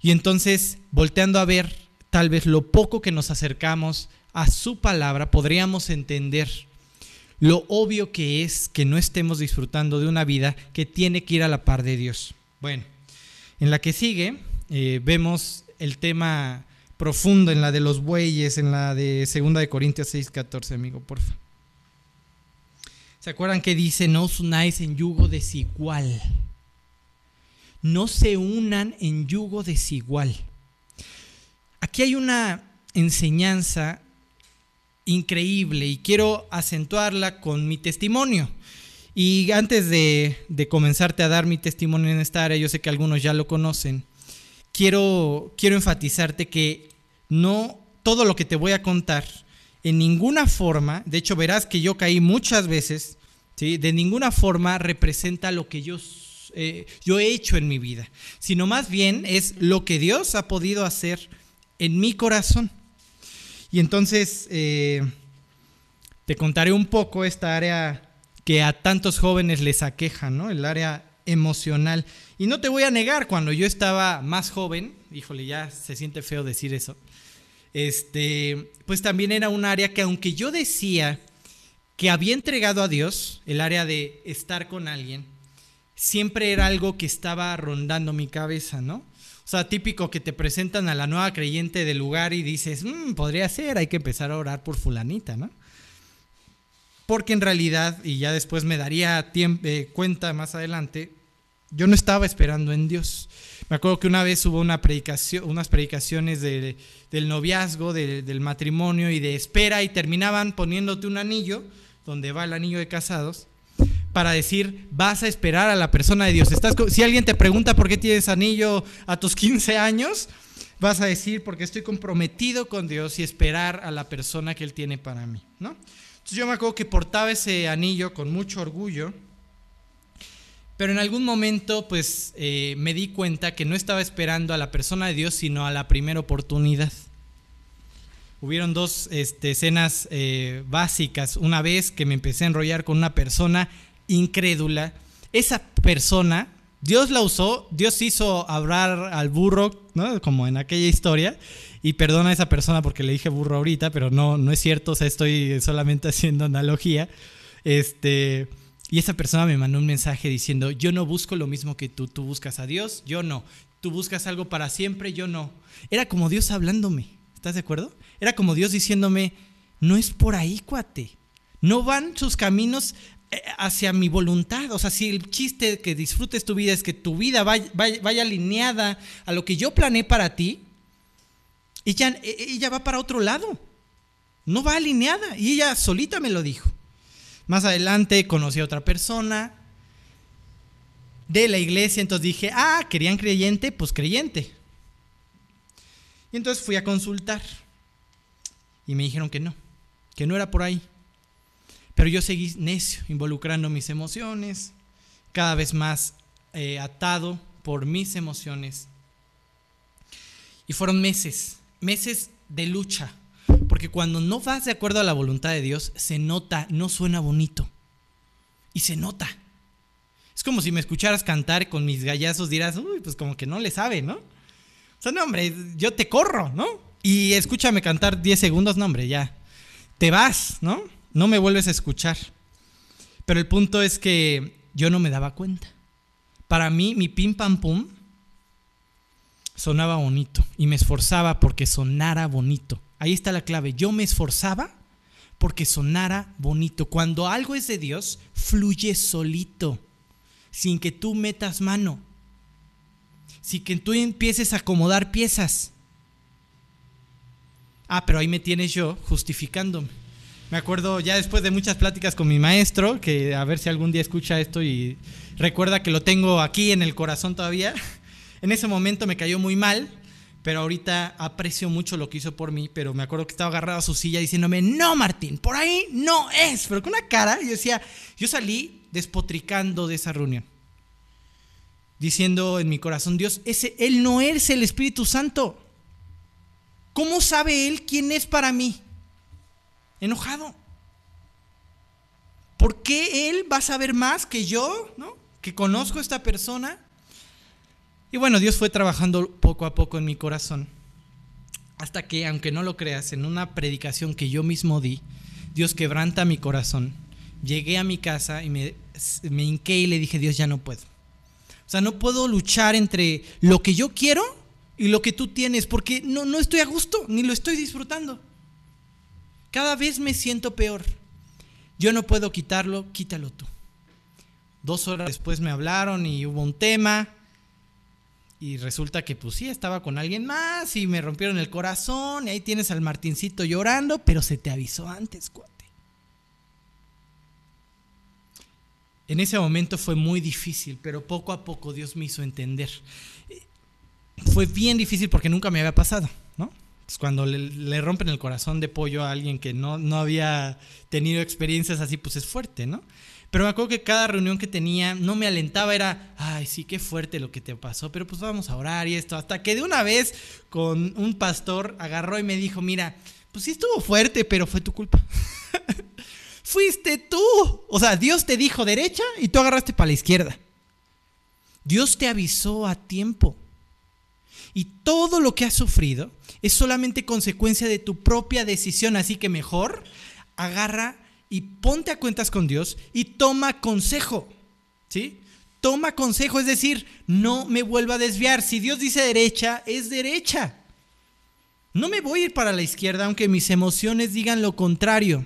Y entonces, volteando a ver tal vez lo poco que nos acercamos a su palabra, podríamos entender lo obvio que es que no estemos disfrutando de una vida que tiene que ir a la par de Dios. Bueno, en la que sigue eh, vemos el tema profundo en la de los bueyes, en la de 2 de Corintios 6, 14, amigo, porfa. ¿Se acuerdan que dice, no os unáis en yugo desigual? No se unan en yugo desigual. Aquí hay una enseñanza increíble y quiero acentuarla con mi testimonio. Y antes de, comenzarte a dar mi testimonio en esta área, yo sé que algunos ya lo conocen, quiero, quiero enfatizarte que no todo lo que te voy a contar, en ninguna forma, de hecho verás que yo caí muchas veces, ¿sí? de ninguna forma representa lo que yo, eh, yo he hecho en mi vida, sino más bien es lo que Dios ha podido hacer en mi corazón. Y entonces eh, te contaré un poco esta área que a tantos jóvenes les aqueja, ¿no? El área emocional. Y no te voy a negar, cuando yo estaba más joven, híjole, ya se siente feo decir eso, este, pues también era un área que aunque yo decía que había entregado a Dios, el área de estar con alguien, siempre era algo que estaba rondando mi cabeza, ¿no? O sea, típico que te presentan a la nueva creyente del lugar y dices, mm, podría ser, hay que empezar a orar por fulanita, ¿no? Porque en realidad, y ya después me daría eh, cuenta más adelante, yo no estaba esperando en Dios. Me acuerdo que una vez hubo unas predicaciones del noviazgo, del matrimonio y de espera y terminaban poniéndote un anillo, donde va el anillo de casados, para decir, vas a esperar a la persona de Dios. Si alguien te pregunta por qué tienes anillo a tus 15 años, vas a decir, porque estoy comprometido con Dios y esperar a la persona que Él tiene para mí. ¿no? Yo me acuerdo que portaba ese anillo con mucho orgullo, pero en algún momento pues eh, me di cuenta que no estaba esperando a la persona de Dios, sino a la primera oportunidad. Hubieron dos este, escenas eh, básicas. Una vez que me empecé a enrollar con una persona incrédula, esa persona, Dios la usó, Dios hizo hablar al burro, ¿no? Como en aquella historia, y perdona a esa persona porque le dije burro ahorita, pero no, no es cierto, o sea, estoy solamente haciendo analogía. Este, y esa persona me mandó un mensaje diciendo, yo no busco lo mismo que tú, tú buscas a Dios, yo no, tú buscas algo para siempre, yo no. Era como Dios hablándome, ¿estás de acuerdo? Era como Dios diciéndome, no es por ahí, cuate. No van sus caminos hacia mi voluntad. O sea, si el chiste que disfrutes tu vida es que tu vida vaya, vaya, alineada a lo que yo planeé para ti, ella, e, ella va para otro lado. No va alineada. Y ella solita me lo dijo. Más adelante conocí a otra persona de la iglesia, entonces dije, ah, querían creyente, pues creyente. Y entonces fui a consultar. Y me dijeron que no, que no era por ahí. Pero yo seguí necio, involucrando mis emociones, cada vez más eh, atado por mis emociones. Y fueron meses, meses de lucha, porque cuando no vas de acuerdo a la voluntad de Dios, se nota, no suena bonito. Y se nota. Es como si me escucharas cantar con mis gallazos, dirás, uy, pues como que no le sabe, ¿no? O sea, no, hombre, yo te corro, ¿no? Y escúchame cantar 10 segundos, no, hombre, ya. Te vas, ¿no? No me vuelves a escuchar. Pero el punto es que yo no me daba cuenta. Para mí, mi pim pam pum sonaba bonito y me esforzaba porque sonara bonito. Ahí está la clave. Yo me esforzaba porque sonara bonito. Cuando algo es de Dios, fluye solito, sin que tú metas mano, sin que tú empieces a acomodar piezas. Ah, pero ahí me tienes yo justificándome. Me acuerdo ya después de muchas pláticas con mi maestro, que a ver si algún día escucha esto y recuerda que lo tengo aquí en el corazón todavía. En ese momento me cayó muy mal, pero ahorita aprecio mucho lo que hizo por mí, pero me acuerdo que estaba agarrado a su silla diciéndome, no Martín, por ahí no es, pero con una cara, yo decía, yo salí despotricando de esa reunión, diciendo en mi corazón, Dios, ese, Él no es el Espíritu Santo. ¿Cómo sabe Él quién es para mí? Enojado. ¿por qué él va a saber más que yo, ¿no? Que conozco a esta persona. Y bueno, Dios fue trabajando poco a poco en mi corazón. Hasta que, aunque no lo creas, en una predicación que yo mismo di, Dios quebranta mi corazón. Llegué a mi casa y me, hinqué y le dije, Dios, ya no puedo. O sea, no puedo luchar entre lo que yo quiero y lo que tú tienes, porque no, no estoy a gusto, ni lo estoy disfrutando. Cada vez me siento peor. Yo no puedo quitarlo, quítalo tú. Dos horas después me hablaron y hubo un tema. Y resulta que pues sí, estaba con alguien más y me rompieron el corazón y ahí tienes al Martincito llorando, pero se te avisó antes, cuate. En ese momento fue muy difícil, pero poco a poco Dios me hizo entender. Fue bien difícil porque nunca me había pasado. Pues cuando le, rompen el corazón de pollo a alguien que no, no había tenido experiencias así, pues es fuerte, ¿no? Pero me acuerdo que cada reunión que tenía no me alentaba, era, ay, sí, qué fuerte lo que te pasó, pero pues vamos a orar y esto. Hasta que de una vez con un pastor agarró y me dijo, mira, pues sí estuvo fuerte, pero fue tu culpa. Fuiste tú. O sea, Dios te dijo derecha y tú agarraste para la izquierda. Dios te avisó a tiempo. Y todo lo que has sufrido es solamente consecuencia de tu propia decisión. Así que mejor agarra y ponte a cuentas con Dios y toma consejo. ¿Sí? Toma consejo, es decir, no me vuelva a desviar. Si Dios dice derecha, es derecha. No me voy a ir para la izquierda aunque mis emociones digan lo contrario.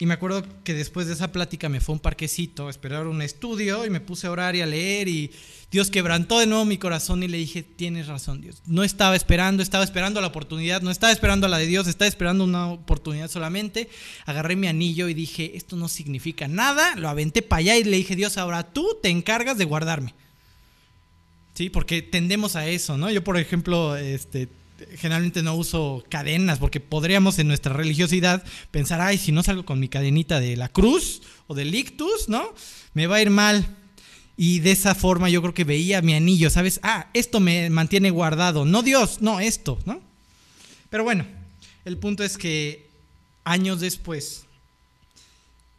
Y me acuerdo que después de esa plática me fue a un parquecito a esperar un estudio y me puse a orar y a leer y Dios quebrantó de nuevo mi corazón y le dije, tienes razón Dios. No estaba esperando, estaba esperando la oportunidad, no estaba esperando la de Dios, estaba esperando una oportunidad solamente. Agarré mi anillo y dije, esto no significa nada, lo aventé para allá y le dije, Dios, ahora tú te encargas de guardarme. Sí, porque tendemos a eso, ¿no? Yo, por ejemplo, este, generalmente no uso cadenas porque podríamos en nuestra religiosidad pensar, ay, si no salgo con mi cadenita de la cruz o del ictus, ¿no? Me va a ir mal. Y de esa forma yo creo que veía mi anillo, ¿sabes? Ah, esto me mantiene guardado. No Dios, no esto, ¿no? Pero bueno, el punto es que años después,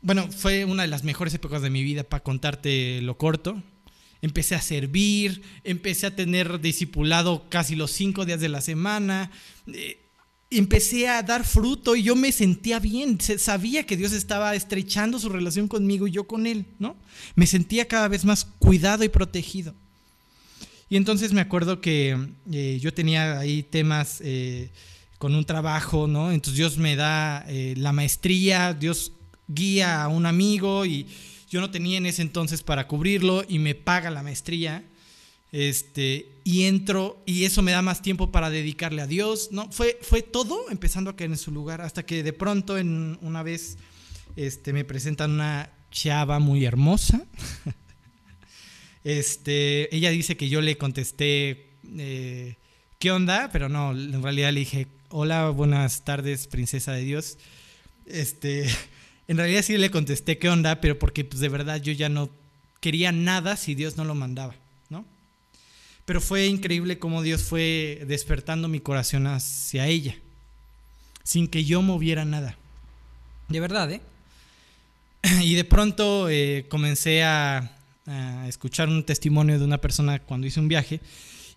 bueno, fue una de las mejores épocas de mi vida para contarte lo corto empecé a servir, empecé a tener discipulado casi los cinco días de la semana, eh, empecé a dar fruto y yo me sentía bien, sabía que Dios estaba estrechando su relación conmigo y yo con Él, ¿no? Me sentía cada vez más cuidado y protegido. Y entonces me acuerdo que eh, yo tenía ahí temas eh, con un trabajo, ¿no? Entonces Dios me da la maestría, Dios guía a un amigo y yo no tenía en ese entonces para cubrirlo y me paga la maestría. Este, y entro y eso me da más tiempo para dedicarle a Dios, ¿no? Fue, fue todo empezando a caer en su lugar hasta que de pronto en una vez este, me presentan una chava muy hermosa. este, ella dice que yo le contesté, eh, ¿qué onda? Pero no, en realidad le dije, hola, buenas tardes, princesa de Dios. Este, en realidad sí le contesté qué onda, pero porque pues, de verdad yo ya no quería nada si Dios no lo mandaba, ¿no? Pero fue increíble cómo Dios fue despertando mi corazón hacia ella, sin que yo moviera nada. De verdad, ¿eh? Y de pronto eh, comencé a, a escuchar un testimonio de una persona cuando hice un viaje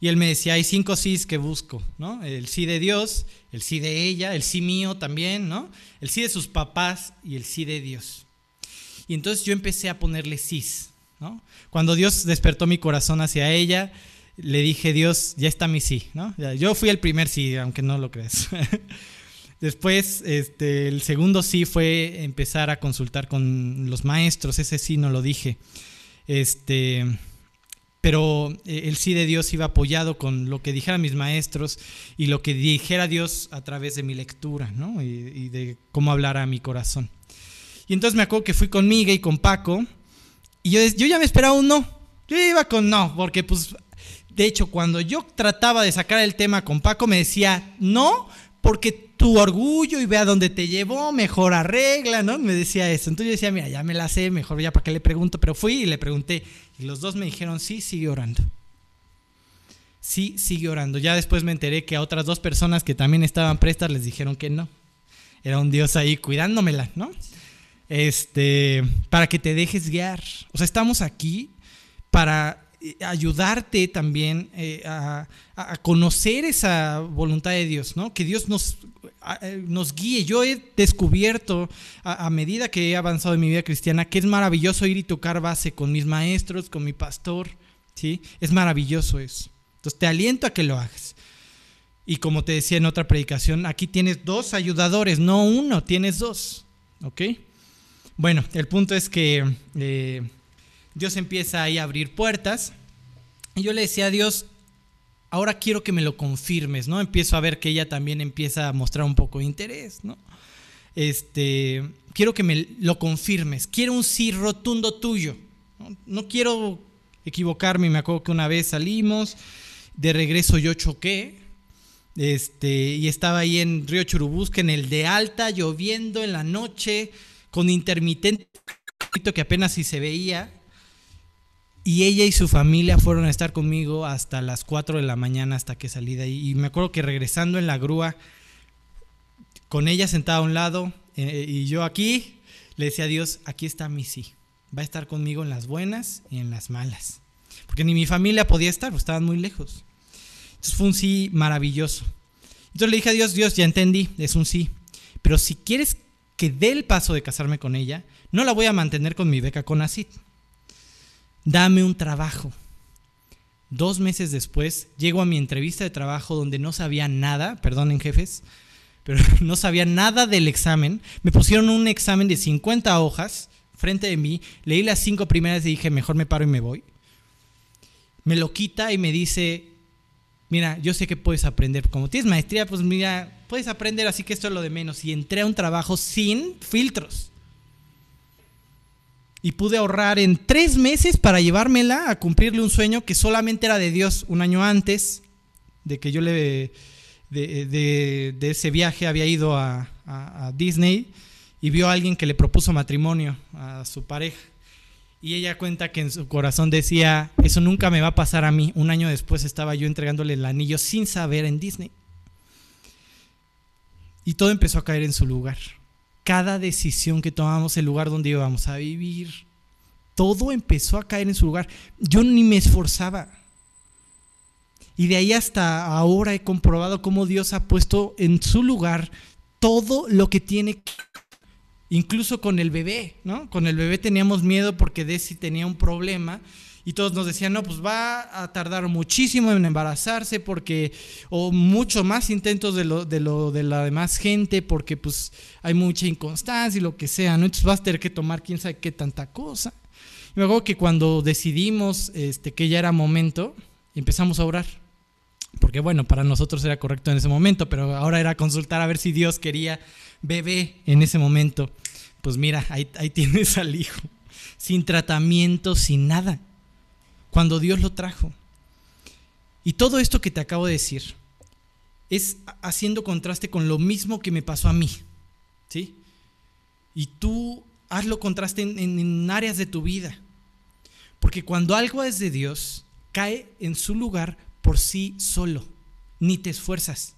y él me decía, hay cinco sís que busco, ¿no? El sí de Dios, el sí de ella, el sí mío también, ¿no? El sí de sus papás y el sí de Dios. Y entonces yo empecé a ponerle sís, ¿no? Cuando Dios despertó mi corazón hacia ella, le dije, Dios, ya está mi sí, ¿no? Yo fui el primer sí, aunque no lo creas. Después, este, el segundo sí fue empezar a consultar con los maestros, ese sí no lo dije. Este, pero eh, el sí de Dios iba apoyado con lo que dijeran mis maestros y lo que dijera Dios a través de mi lectura, ¿no? Y, de cómo hablar a mi corazón. Y entonces me acuerdo que fui con y con Paco, y yo, yo ya me esperaba un no. Yo iba con no, porque pues, de hecho, cuando yo trataba de sacar el tema con Paco, me decía no, porque tu orgullo y vea dónde te llevó, mejor arregla, ¿no? Me decía eso. Entonces yo decía, mira, ya me la sé, mejor ya para qué le pregunto. Pero fui y le pregunté. Y los dos me dijeron, sí, sigue orando. Sí, sigue orando. Ya después me enteré que a otras dos personas que también estaban prestas les dijeron que no. Era un Dios ahí cuidándomela, ¿no? este, para que te dejes guiar. O sea, estamos aquí para ayudarte también eh, a, conocer esa voluntad de Dios, ¿no? Que Dios nos, eh, nos guíe. Yo he descubierto a, medida que he avanzado en mi vida cristiana que es maravilloso ir y tocar base con mis maestros, con mi pastor, ¿sí? Es maravilloso eso. Entonces te aliento a que lo hagas. Y como te decía en otra predicación, aquí tienes dos ayudadores, no uno, tienes dos, ¿ok? Bueno, el punto es que eh, Dios empieza ahí a abrir puertas. Y yo le decía a Dios, ahora quiero que me lo confirmes, ¿no? Empiezo a ver que ella también empieza a mostrar un poco de interés, ¿no? Este, quiero que me lo confirmes, quiero un sí rotundo tuyo. No, quiero equivocarme, me acuerdo que una vez salimos, de regreso yo choqué, este, y estaba ahí en Río Churubusca, en el de alta, lloviendo en la noche, con intermitente que apenas si se veía. Y ella y su familia fueron a estar conmigo hasta las 4 de la mañana hasta que salí de ahí. Y me acuerdo que regresando en la grúa, con ella sentada a un lado eh, y yo aquí, le decía a Dios, aquí está mi sí. Va a estar conmigo en las buenas y en las malas. Porque ni mi familia podía estar, pues estaban muy lejos. Entonces fue un sí maravilloso. Entonces le dije a Dios, Dios, ya entendí, es un sí. Pero si quieres que dé el paso de casarme con ella, no la voy a mantener con mi beca con ACID. Dame un trabajo. Dos meses después llego a mi entrevista de trabajo donde no sabía nada, perdonen jefes, pero no sabía nada del examen. Me pusieron un examen de 50 hojas frente de mí, leí las cinco primeras y dije, mejor me paro y me voy. Me lo quita y me dice, mira, yo sé que puedes aprender. Como tienes maestría, pues mira, puedes aprender, así que esto es lo de menos. Y entré a un trabajo sin filtros. Y pude ahorrar en tres meses para llevármela a cumplirle un sueño que solamente era de Dios un año antes de que yo le de, ese viaje había ido a, a Disney y vio a alguien que le propuso matrimonio a su pareja. Y ella cuenta que en su corazón decía, eso nunca me va a pasar a mí. Un año después estaba yo entregándole el anillo sin saber en Disney. Y todo empezó a caer en su lugar. Cada decisión que tomamos, el lugar donde íbamos a vivir, todo empezó a caer en su lugar. Yo ni me esforzaba. Y de ahí hasta ahora he comprobado cómo Dios ha puesto en su lugar todo lo que tiene incluso con el bebé, ¿no? Con el bebé teníamos miedo porque Desi tenía un problema y todos nos decían, no, pues va a tardar muchísimo en embarazarse porque, o mucho más intentos de lo de, la demás gente porque pues hay mucha inconstancia y lo que sea, ¿no? Entonces vas a tener que tomar quién sabe qué tanta cosa. Y me acuerdo que cuando decidimos este, que ya era momento, empezamos a orar. Porque bueno, para nosotros era correcto en ese momento, pero ahora era consultar a ver si Dios quería bebé en ese momento. Pues mira, ahí, tienes al hijo, sin tratamiento, sin nada, cuando Dios lo trajo. Y todo esto que te acabo de decir es haciendo contraste con lo mismo que me pasó a mí. ¿Sí? Y tú hazlo contraste en, en, áreas de tu vida. Porque cuando algo es de Dios, cae en su lugar por sí solo. Ni te esfuerzas.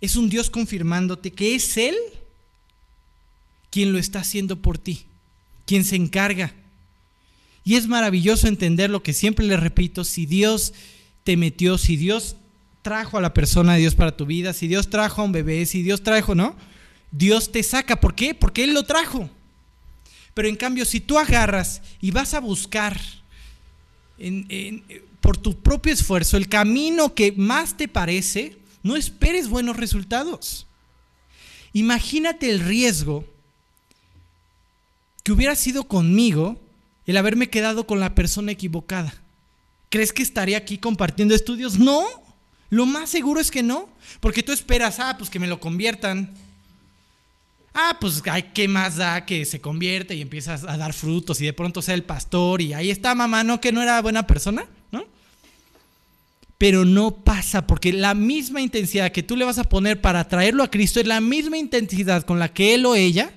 Es un Dios confirmándote que es Él quien lo está haciendo por ti, quien se encarga. Y es maravilloso entender lo que siempre le repito, si Dios te metió, si Dios trajo a la persona de Dios para tu vida, si Dios trajo a un bebé, si Dios trajo, ¿no? Dios te saca. ¿Por qué? Porque Él lo trajo. Pero en cambio, si tú agarras y vas a buscar por tu propio esfuerzo el camino que más te parece, no esperes buenos resultados. Imagínate el riesgo que hubiera sido conmigo el haberme quedado con la persona equivocada. ¿Crees que estaría aquí compartiendo estudios? No, lo más seguro es que no, porque tú esperas, ah, pues que me lo conviertan. Ah, pues ¿qué más da que se convierte y empiezas a dar frutos y de pronto sea el pastor y ahí está mamá, ¿no? Que no era buena persona, ¿no? pero no pasa porque la misma intensidad que tú le vas a poner para traerlo a Cristo es la misma intensidad con la que él o ella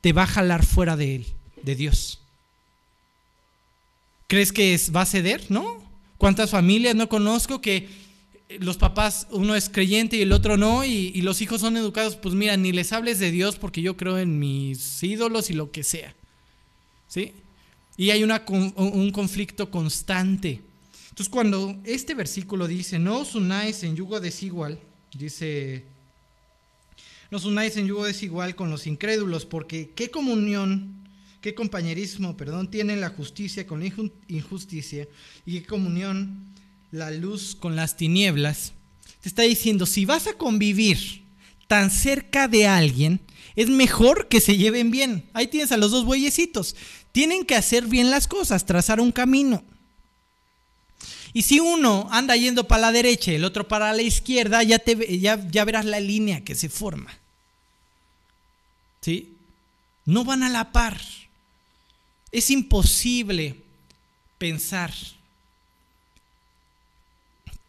te va a jalar fuera de él, de Dios. ¿Crees que va a ceder? ¿No? ¿Cuántas familias no conozco que los papás, uno es creyente y el otro no, y, los hijos son educados, pues mira, ni les hables de Dios porque yo creo en mis ídolos y lo que sea. ¿Sí? Y hay un conflicto constante. Entonces cuando este versículo dice, no os unáis en yugo desigual, dice, no os unáis en yugo desigual con los incrédulos, porque qué comunión, qué compañerismo, perdón, tiene la justicia con la injusticia, y qué comunión la luz con las tinieblas. Te está diciendo, si vas a convivir tan cerca de alguien, es mejor que se lleven bien. Ahí tienes a los dos bueyecitos. Tienen que hacer bien las cosas, trazar un camino. Y si uno anda yendo para la derecha y el otro para la izquierda, ya, te, ya, ya verás la línea que se forma. ¿Sí? No van a la par. Es imposible pensar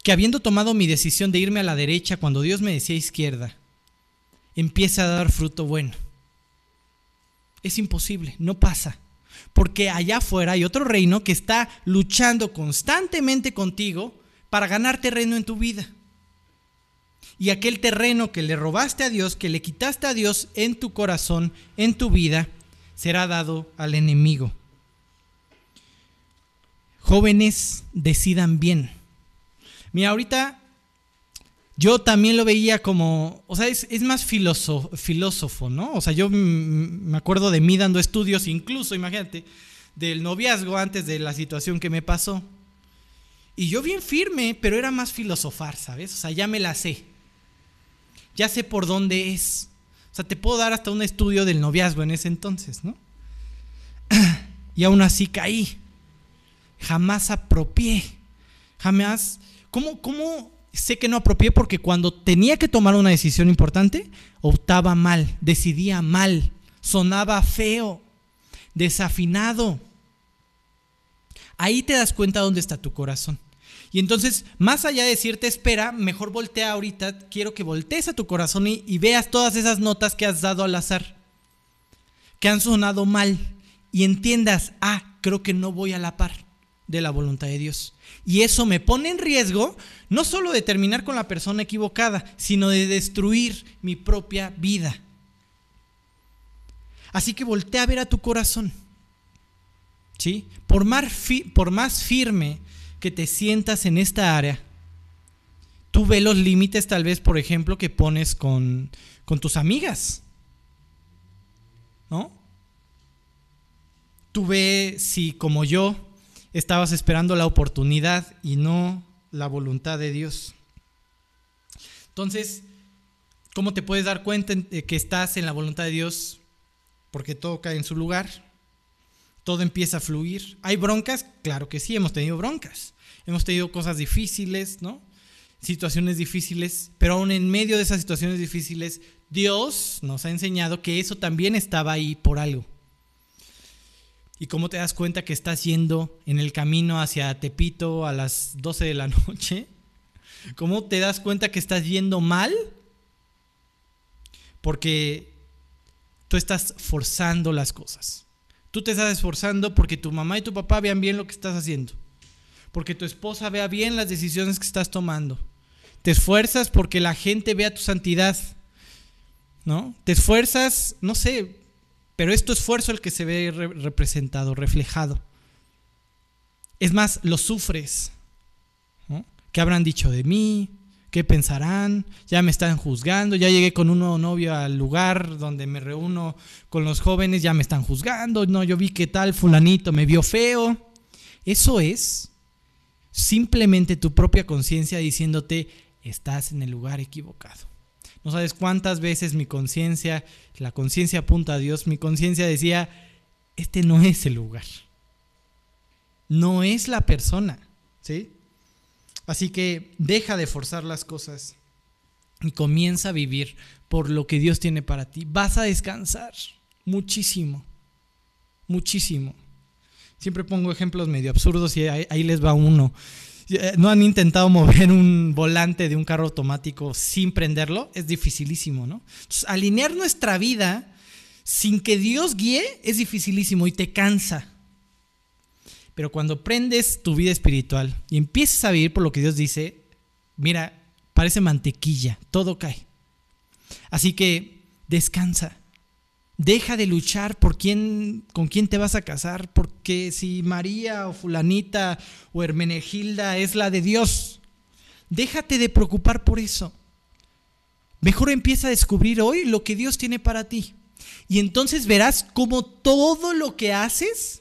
que habiendo tomado mi decisión de irme a la derecha cuando Dios me decía izquierda, empieza a dar fruto bueno. Es imposible, no pasa. Porque allá afuera hay otro reino que está luchando constantemente contigo para ganar terreno en tu vida. Y aquel terreno que le robaste a Dios, que le quitaste a Dios en tu corazón, en tu vida, será dado al enemigo. Jóvenes, decidan bien. Mira, ahorita yo también lo veía como, o sea, es, más filósofo, filósofo, ¿no? O sea, yo me acuerdo de mí dando estudios, incluso, imagínate, del noviazgo antes de la situación que me pasó. Y yo bien firme, pero era más filosofar, ¿sabes? O sea, ya me la sé. Ya sé por dónde es. O sea, te puedo dar hasta un estudio del noviazgo en ese entonces, ¿no? Y aún así caí. Jamás apropié. Jamás. ¿Cómo, cómo sé que no apropié porque cuando tenía que tomar una decisión importante, optaba mal, decidía mal, sonaba feo, desafinado. Ahí te das cuenta dónde está tu corazón. Y entonces, más allá de decirte espera, mejor voltea ahorita, quiero que voltees a tu corazón y, veas todas esas notas que has dado al azar, que han sonado mal, y entiendas, ah, creo que no voy a la par de la voluntad de Dios. Y eso me pone en riesgo no solo de terminar con la persona equivocada, sino de destruir mi propia vida. Así que voltea a ver a tu corazón. ¿Sí? Por más firme que te sientas en esta área, tú ve los límites tal vez, por ejemplo, que pones con, con tus amigas. ¿No? Tú ve si como yo estabas esperando la oportunidad y no la voluntad de Dios. Entonces, ¿cómo te puedes dar cuenta de que estás en la voluntad de Dios? Porque todo cae en su lugar, todo empieza a fluir. ¿Hay broncas? Claro que sí, hemos tenido broncas. Hemos tenido cosas difíciles, ¿no? Situaciones difíciles, pero aún en medio de esas situaciones difíciles, Dios nos ha enseñado que eso también estaba ahí por algo y cómo te das cuenta que estás yendo en el camino hacia Tepito a las 12 de la noche. ¿Cómo te das cuenta que estás yendo mal? Porque tú estás forzando las cosas. Tú te estás esforzando porque tu mamá y tu papá vean bien lo que estás haciendo. Porque tu esposa vea bien las decisiones que estás tomando. Te esfuerzas porque la gente vea tu santidad. ¿No? Te esfuerzas, no sé, pero es tu esfuerzo el que se ve representado, reflejado. Es más, lo sufres. ¿Qué habrán dicho de mí? ¿Qué pensarán? Ya me están juzgando, ya llegué con un nuevo novio al lugar donde me reúno con los jóvenes, ya me están juzgando, no, yo vi que tal fulanito me vio feo. Eso es simplemente tu propia conciencia diciéndote, estás en el lugar equivocado. No sabes cuántas veces mi conciencia, la conciencia apunta a Dios, mi conciencia decía, este no es el lugar. No es la persona, ¿sí? Así que deja de forzar las cosas y comienza a vivir por lo que Dios tiene para ti. Vas a descansar muchísimo, muchísimo. Siempre pongo ejemplos medio absurdos y ahí, les va uno. Eh, no han intentado mover un volante de un carro automático sin prenderlo, es dificilísimo, ¿no? alinear nuestra vida sin que Dios guíe es dificilísimo y te cansa. Pero cuando prendes tu vida espiritual y empiezas a vivir por lo que Dios dice, mira, parece mantequilla, todo cae. Así que descansa. Deja de luchar por quién, con quién te vas a casar, porque si María o fulanita o Hermenegilda es la de Dios, déjate de preocupar por eso. Mejor empieza a descubrir hoy lo que Dios tiene para ti. Y entonces verás cómo todo lo que haces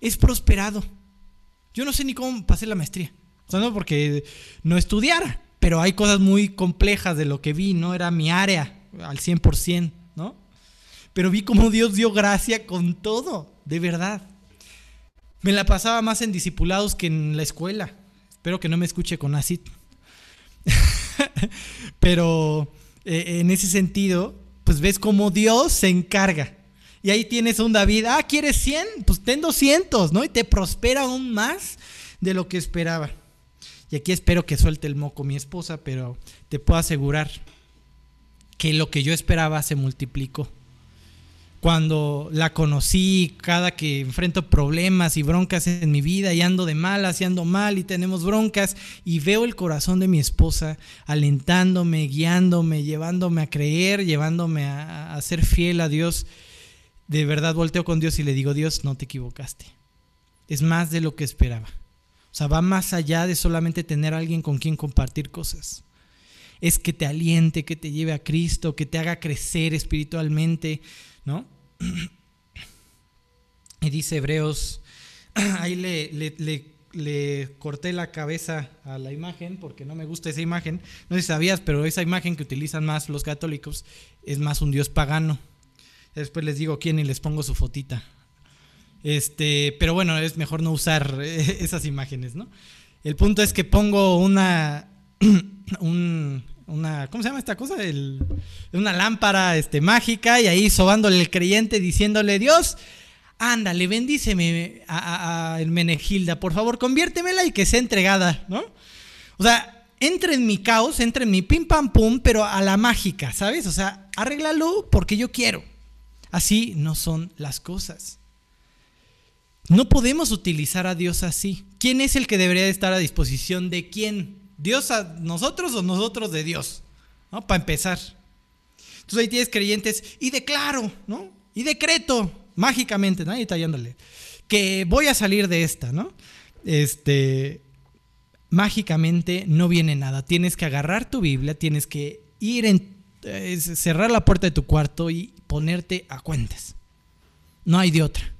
es prosperado. Yo no sé ni cómo pasé la maestría. O sea, no porque no estudiara, pero hay cosas muy complejas de lo que vi, no era mi área al 100%, ¿no? Pero vi cómo Dios dio gracia con todo, de verdad. Me la pasaba más en discipulados que en la escuela. Espero que no me escuche con ACID. pero eh, en ese sentido, pues ves cómo Dios se encarga. Y ahí tienes un David, ah, ¿quieres 100? Pues ten 200, ¿no? Y te prospera aún más de lo que esperaba. Y aquí espero que suelte el moco mi esposa, pero te puedo asegurar que lo que yo esperaba se multiplicó. Cuando la conocí, cada que enfrento problemas y broncas en mi vida y ando de malas y ando mal y tenemos broncas y veo el corazón de mi esposa alentándome, guiándome, llevándome a creer, llevándome a, a ser fiel a Dios, de verdad volteo con Dios y le digo, Dios, no te equivocaste. Es más de lo que esperaba. O sea, va más allá de solamente tener a alguien con quien compartir cosas. Es que te aliente, que te lleve a Cristo, que te haga crecer espiritualmente, ¿no? Y dice Hebreos, ahí le, le, le, corté la cabeza a la imagen porque no me gusta esa imagen. No sé si sabías, pero esa imagen que utilizan más los católicos es más un dios pagano. Después les digo quién y les pongo su fotita. Este, pero bueno, es mejor no usar esas imágenes, ¿no? El punto es que pongo una, una, ¿cómo se llama esta cosa? una lámpara este, mágica y ahí sobándole el creyente diciéndole, Dios, ándale, bendíceme a Menegilda, por favor, conviértemela y que sea entregada, ¿no? O sea, entre en mi caos, entre en mi pim pam pum, pero a la mágica, ¿sabes? O sea, arréglalo porque yo quiero. Así no son las cosas. No podemos utilizar a Dios así. ¿Quién es el que debería estar a disposición de quién? ¿Dios a nosotros o nosotros de Dios? ¿No? Para empezar. Entonces ahí tienes creyentes y declaro, ¿no? Y decreto, mágicamente, ¿no? tallándole, que voy a salir de esta, ¿no? Este, mágicamente no viene nada. Tienes que agarrar tu Biblia, tienes que ir en, eh, cerrar la puerta de tu cuarto y ponerte a cuentas. No hay de otra.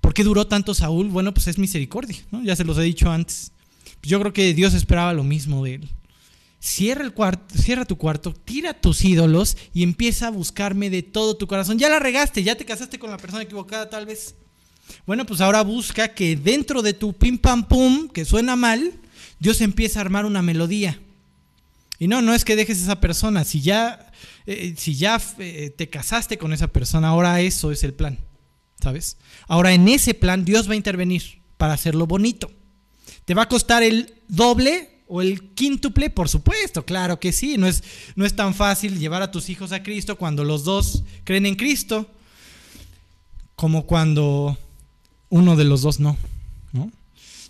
¿Por qué duró tanto Saúl? Bueno, pues es misericordia, ¿no? Ya se los he dicho antes. Yo creo que Dios esperaba lo mismo de él. Cierra, el cuarto, cierra tu cuarto, tira tus ídolos y empieza a buscarme de todo tu corazón. Ya la regaste, ya te casaste con la persona equivocada tal vez. Bueno, pues ahora busca que dentro de tu pim pam pum, que suena mal, Dios empieza a armar una melodía. Y no, no es que dejes a esa persona. Si ya, eh, si ya eh, te casaste con esa persona, ahora eso es el plan. ¿Sabes? Ahora en ese plan Dios va a intervenir para hacerlo bonito. ¿Te va a costar el doble o el quíntuple? Por supuesto, claro que sí. No es, no es tan fácil llevar a tus hijos a Cristo cuando los dos creen en Cristo como cuando uno de los dos. ¿no?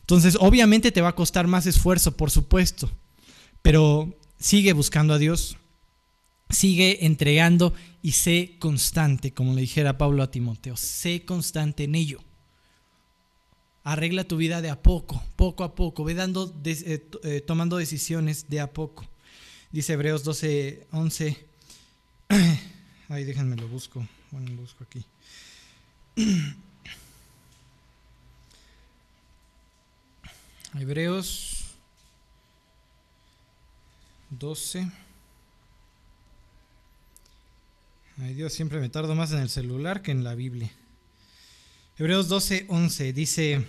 Entonces, obviamente te va a costar más esfuerzo, por supuesto. Pero sigue buscando a Dios, sigue entregando y sé constante, como le dijera Pablo a Timoteo, sé constante en ello. Arregla tu vida de a poco, poco a poco, ve dando, eh, eh, tomando decisiones de a poco. Dice Hebreos 12, 11. Ay, déjenme lo busco. Bueno, lo busco aquí. Hebreos 12. Ay Dios, siempre me tardo más en el celular que en la Biblia. Hebreos 12, 11 dice,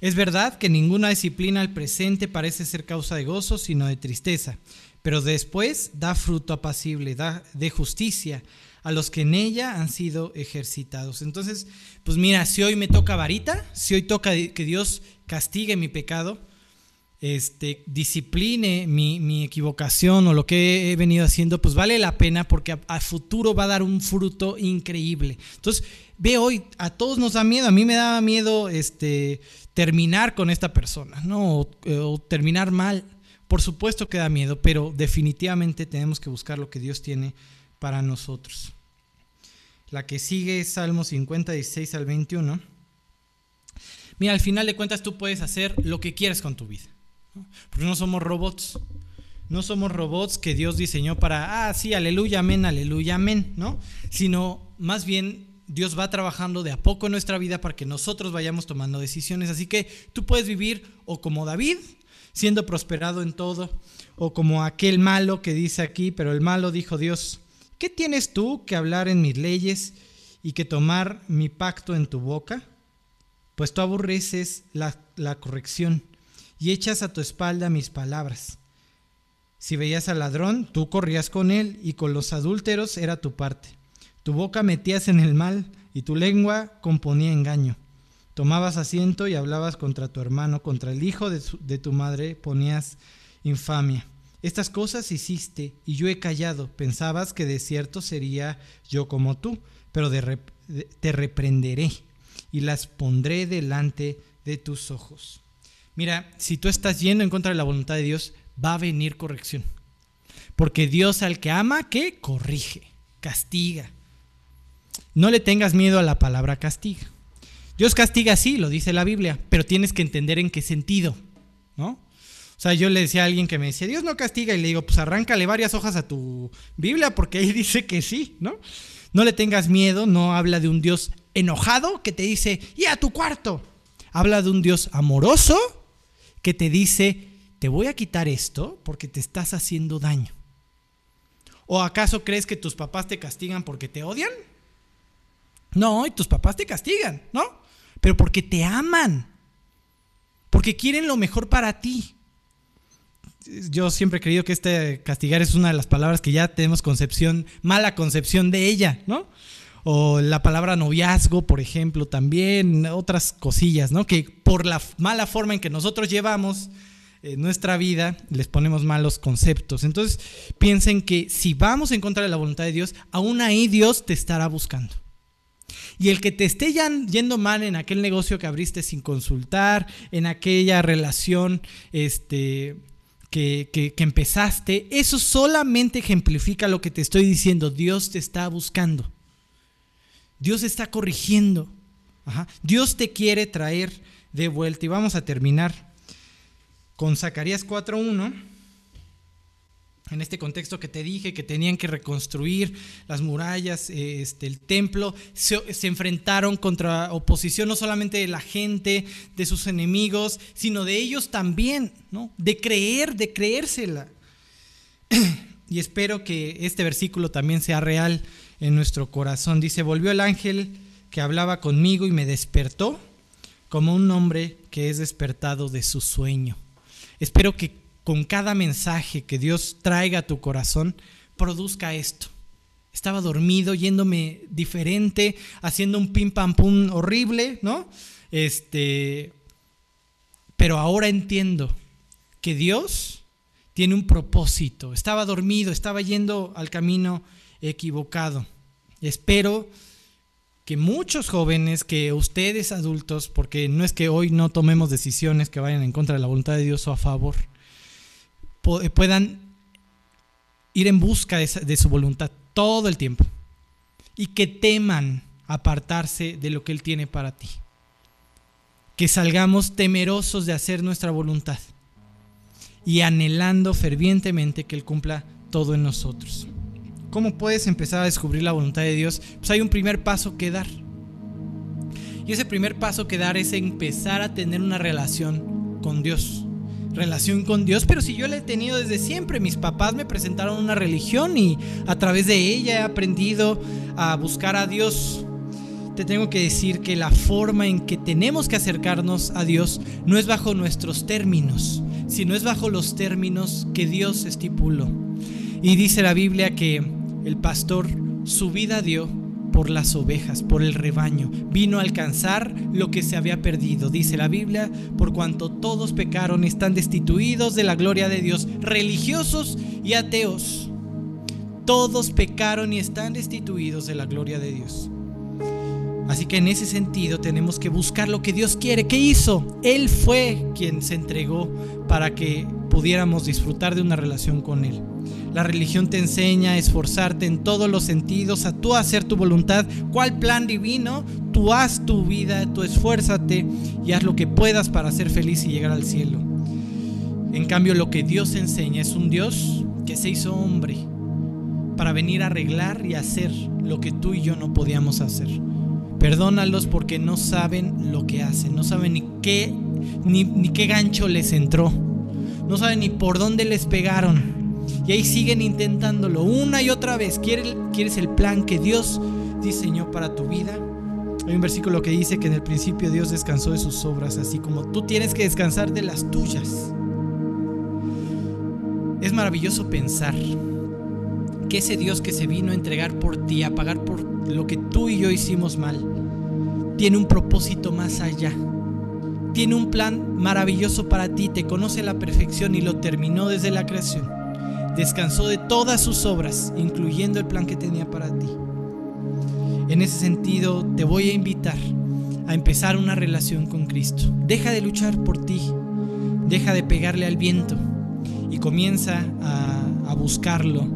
es verdad que ninguna disciplina al presente parece ser causa de gozo, sino de tristeza, pero después da fruto apacible, da de justicia a los que en ella han sido ejercitados. Entonces, pues mira, si hoy me toca varita, si hoy toca que Dios castigue mi pecado, este, discipline mi, equivocación o lo que he venido haciendo, pues vale la pena porque a, futuro va a dar un fruto increíble. Entonces, ve hoy, a todos nos da miedo, a mí me daba miedo este, terminar con esta persona, ¿no? O, terminar mal. Por supuesto que da miedo, pero definitivamente tenemos que buscar lo que Dios tiene para nosotros. La que sigue es Salmo 50, 16 al 21. Mira, al final de cuentas tú puedes hacer lo que quieras con tu vida. Porque no somos robots. No somos robots que Dios diseñó para, ah, sí, aleluya, amén, aleluya, amén, ¿no? Sino más bien Dios va trabajando de a poco en nuestra vida para que nosotros vayamos tomando decisiones. Así que tú puedes vivir o como David, siendo prosperado en todo, o como aquel malo que dice aquí, pero el malo dijo Dios, ¿qué tienes tú que hablar en mis leyes y que tomar mi pacto en tu boca? Pues tú aborreces la corrección y echas a tu espalda mis palabras. Si veías al ladrón, tú corrías con él, y con los adúlteros era tu parte. Tu boca metías en el mal, y tu lengua componía engaño. Tomabas asiento y hablabas contra tu hermano, contra el hijo de, tu madre ponías infamia. Estas cosas hiciste, y yo he callado. Pensabas que de cierto sería yo como tú, pero te reprenderé, y las pondré delante de tus ojos. Mira, si tú estás yendo en contra de la voluntad de Dios, va a venir corrección. Porque Dios al que ama, ¿qué? Corrige, castiga. No le tengas miedo a la palabra castiga. Dios castiga, sí, lo dice la Biblia, pero tienes que entender en qué sentido, ¿no? O sea, yo le decía a alguien que me decía, Dios no castiga, y le digo, pues arráncale varias hojas a tu Biblia, porque ahí dice que sí, ¿no? No le tengas miedo, no habla de un Dios enojado que te dice, y a tu cuarto. Habla de un Dios amoroso que te dice, te voy a quitar esto porque te estás haciendo daño. ¿O acaso crees que tus papás te castigan porque te odian? No, y tus papás te castigan, ¿no? Pero porque te aman, porque quieren lo mejor para ti. Yo siempre he creído que este castigar es una de las palabras que ya tenemos concepción, mala concepción de ella, ¿no? O la palabra noviazgo, por ejemplo, también, otras cosillas, ¿no? Que por la mala forma en que nosotros llevamos eh, nuestra vida, les ponemos malos conceptos. Entonces, piensen que si vamos en contra de la voluntad de Dios, aún ahí Dios te estará buscando. Y el que te esté yendo mal en aquel negocio que abriste sin consultar, en aquella relación este, que, que, empezaste, eso solamente ejemplifica lo que te estoy diciendo. Dios te está buscando. Dios está corrigiendo. Dios te quiere traer de vuelta. Y vamos a terminar con Zacarías 4.1. En este contexto que te dije, que tenían que reconstruir las murallas, este, el templo, se, enfrentaron contra oposición no solamente de la gente, de sus enemigos, sino de ellos también, ¿no? De creer, de creérsela. y espero que este versículo también sea real en nuestro corazón. Dice, volvió el ángel que hablaba conmigo y me despertó como un hombre que es despertado de su sueño. Espero que con cada mensaje que Dios traiga a tu corazón produzca esto. Estaba dormido, yéndome diferente, haciendo un pim pam pum horrible, ¿no? Este, pero ahora entiendo que Dios tiene un propósito. Estaba dormido, estaba yendo al camino equivocado. Espero que muchos jóvenes, que ustedes adultos, porque no es que hoy no tomemos decisiones que vayan en contra de la voluntad de Dios o a favor, eh, puedan ir en busca de, su voluntad todo el tiempo y que teman apartarse de lo que Él tiene para ti. Que salgamos temerosos de hacer nuestra voluntad y anhelando fervientemente que Él cumpla todo en nosotros. ¿Cómo puedes empezar a descubrir la voluntad de Dios? Pues hay un primer paso que dar. Y ese primer paso que dar es empezar a tener una relación con Dios. Relación con Dios, pero si yo la he tenido desde siempre, mis papás me presentaron una religión y a través de ella he aprendido a buscar a Dios. Te tengo que decir que la forma en que tenemos que acercarnos a Dios no es bajo nuestros términos, sino es bajo los términos que Dios estipuló. Y dice la Biblia que el pastor su vida dio por las ovejas, por el rebaño. Vino a alcanzar lo que se había perdido. Dice la Biblia, por cuanto todos pecaron, están destituidos de la gloria de Dios, religiosos y ateos. Todos pecaron y están destituidos de la gloria de Dios. Así que en ese sentido tenemos que buscar lo que Dios quiere. ¿Qué hizo? Él fue quien se entregó para que pudiéramos disfrutar de una relación con Él. La religión te enseña a esforzarte en todos los sentidos, a tú hacer tu voluntad. ¿Cuál plan divino? Tú haz tu vida, tú esfuérzate y haz lo que puedas para ser feliz y llegar al cielo. En cambio, lo que Dios enseña es un Dios que se hizo hombre para venir a arreglar y hacer lo que tú y yo no podíamos hacer. Perdónalos porque no saben lo que hacen, no saben ni qué, ni, ni qué gancho les entró, no saben ni por dónde les pegaron. Y ahí siguen intentándolo una y otra vez. ¿Quieres el plan que Dios diseñó para tu vida? Hay un versículo que dice que en el principio Dios descansó de sus obras, así como tú tienes que descansar de las tuyas. Es maravilloso pensar que ese Dios que se vino a entregar por ti, a pagar por lo que tú y yo hicimos mal, tiene un propósito más allá. Tiene un plan maravilloso para ti, te conoce a la perfección y lo terminó desde la creación descansó de todas sus obras, incluyendo el plan que tenía para ti. En ese sentido, te voy a invitar a empezar una relación con Cristo. Deja de luchar por ti, deja de pegarle al viento y comienza a, buscarlo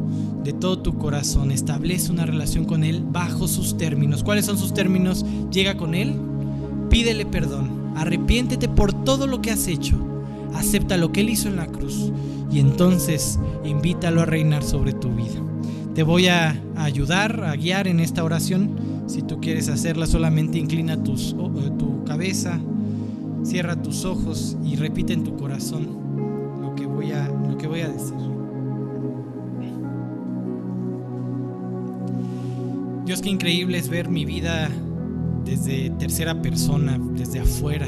de todo tu corazón. Establece una relación con Él bajo sus términos. ¿Cuáles son sus términos? Llega con Él, pídele perdón, arrepiéntete por todo lo que has hecho, acepta lo que Él hizo en la cruz y entonces invítalo a reinar sobre tu vida. Te voy a ayudar, a guiar en esta oración. Si tú quieres hacerla, solamente inclina eh, tu cabeza, cierra tus ojos y repite en tu corazón lo que voy a, lo que voy a decir. Dios, qué increíble es ver mi vida desde tercera persona, desde afuera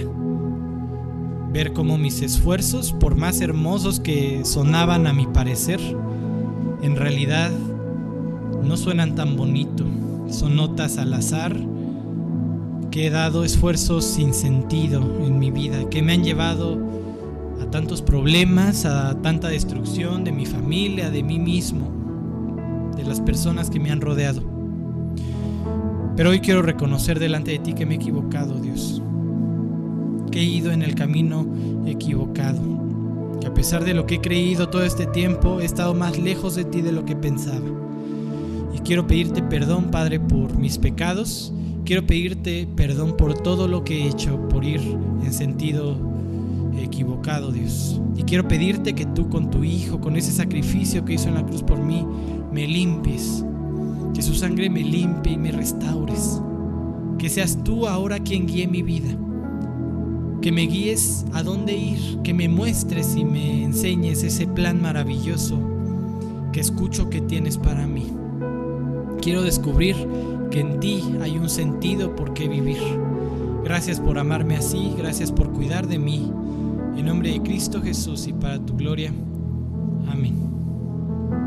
ver cómo mis esfuerzos, por más hermosos que sonaban a mi parecer, en realidad no suenan tan bonito. Son notas al azar que he dado esfuerzos sin sentido en mi vida, que me han llevado a tantos problemas, a tanta destrucción de mi familia, de mí mismo, de las personas que me han rodeado. Pero hoy quiero reconocer delante de ti que me he equivocado, Dios que he ido en el camino equivocado, que a pesar de lo que he creído todo este tiempo, he estado más lejos de ti de lo que pensaba. Y quiero pedirte perdón, Padre, por mis pecados. Quiero pedirte perdón por todo lo que he hecho, por ir en sentido equivocado, Dios. Y quiero pedirte que tú con tu Hijo, con ese sacrificio que hizo en la cruz por mí, me limpies. Que su sangre me limpie y me restaures. Que seas tú ahora quien guíe mi vida que me guíes a dónde ir, que me muestres y me enseñes ese plan maravilloso que escucho que tienes para mí. Quiero descubrir que en ti hay un sentido por qué vivir. Gracias por amarme así, gracias por cuidar de mí. En nombre de Cristo Jesús y para tu gloria. Amén.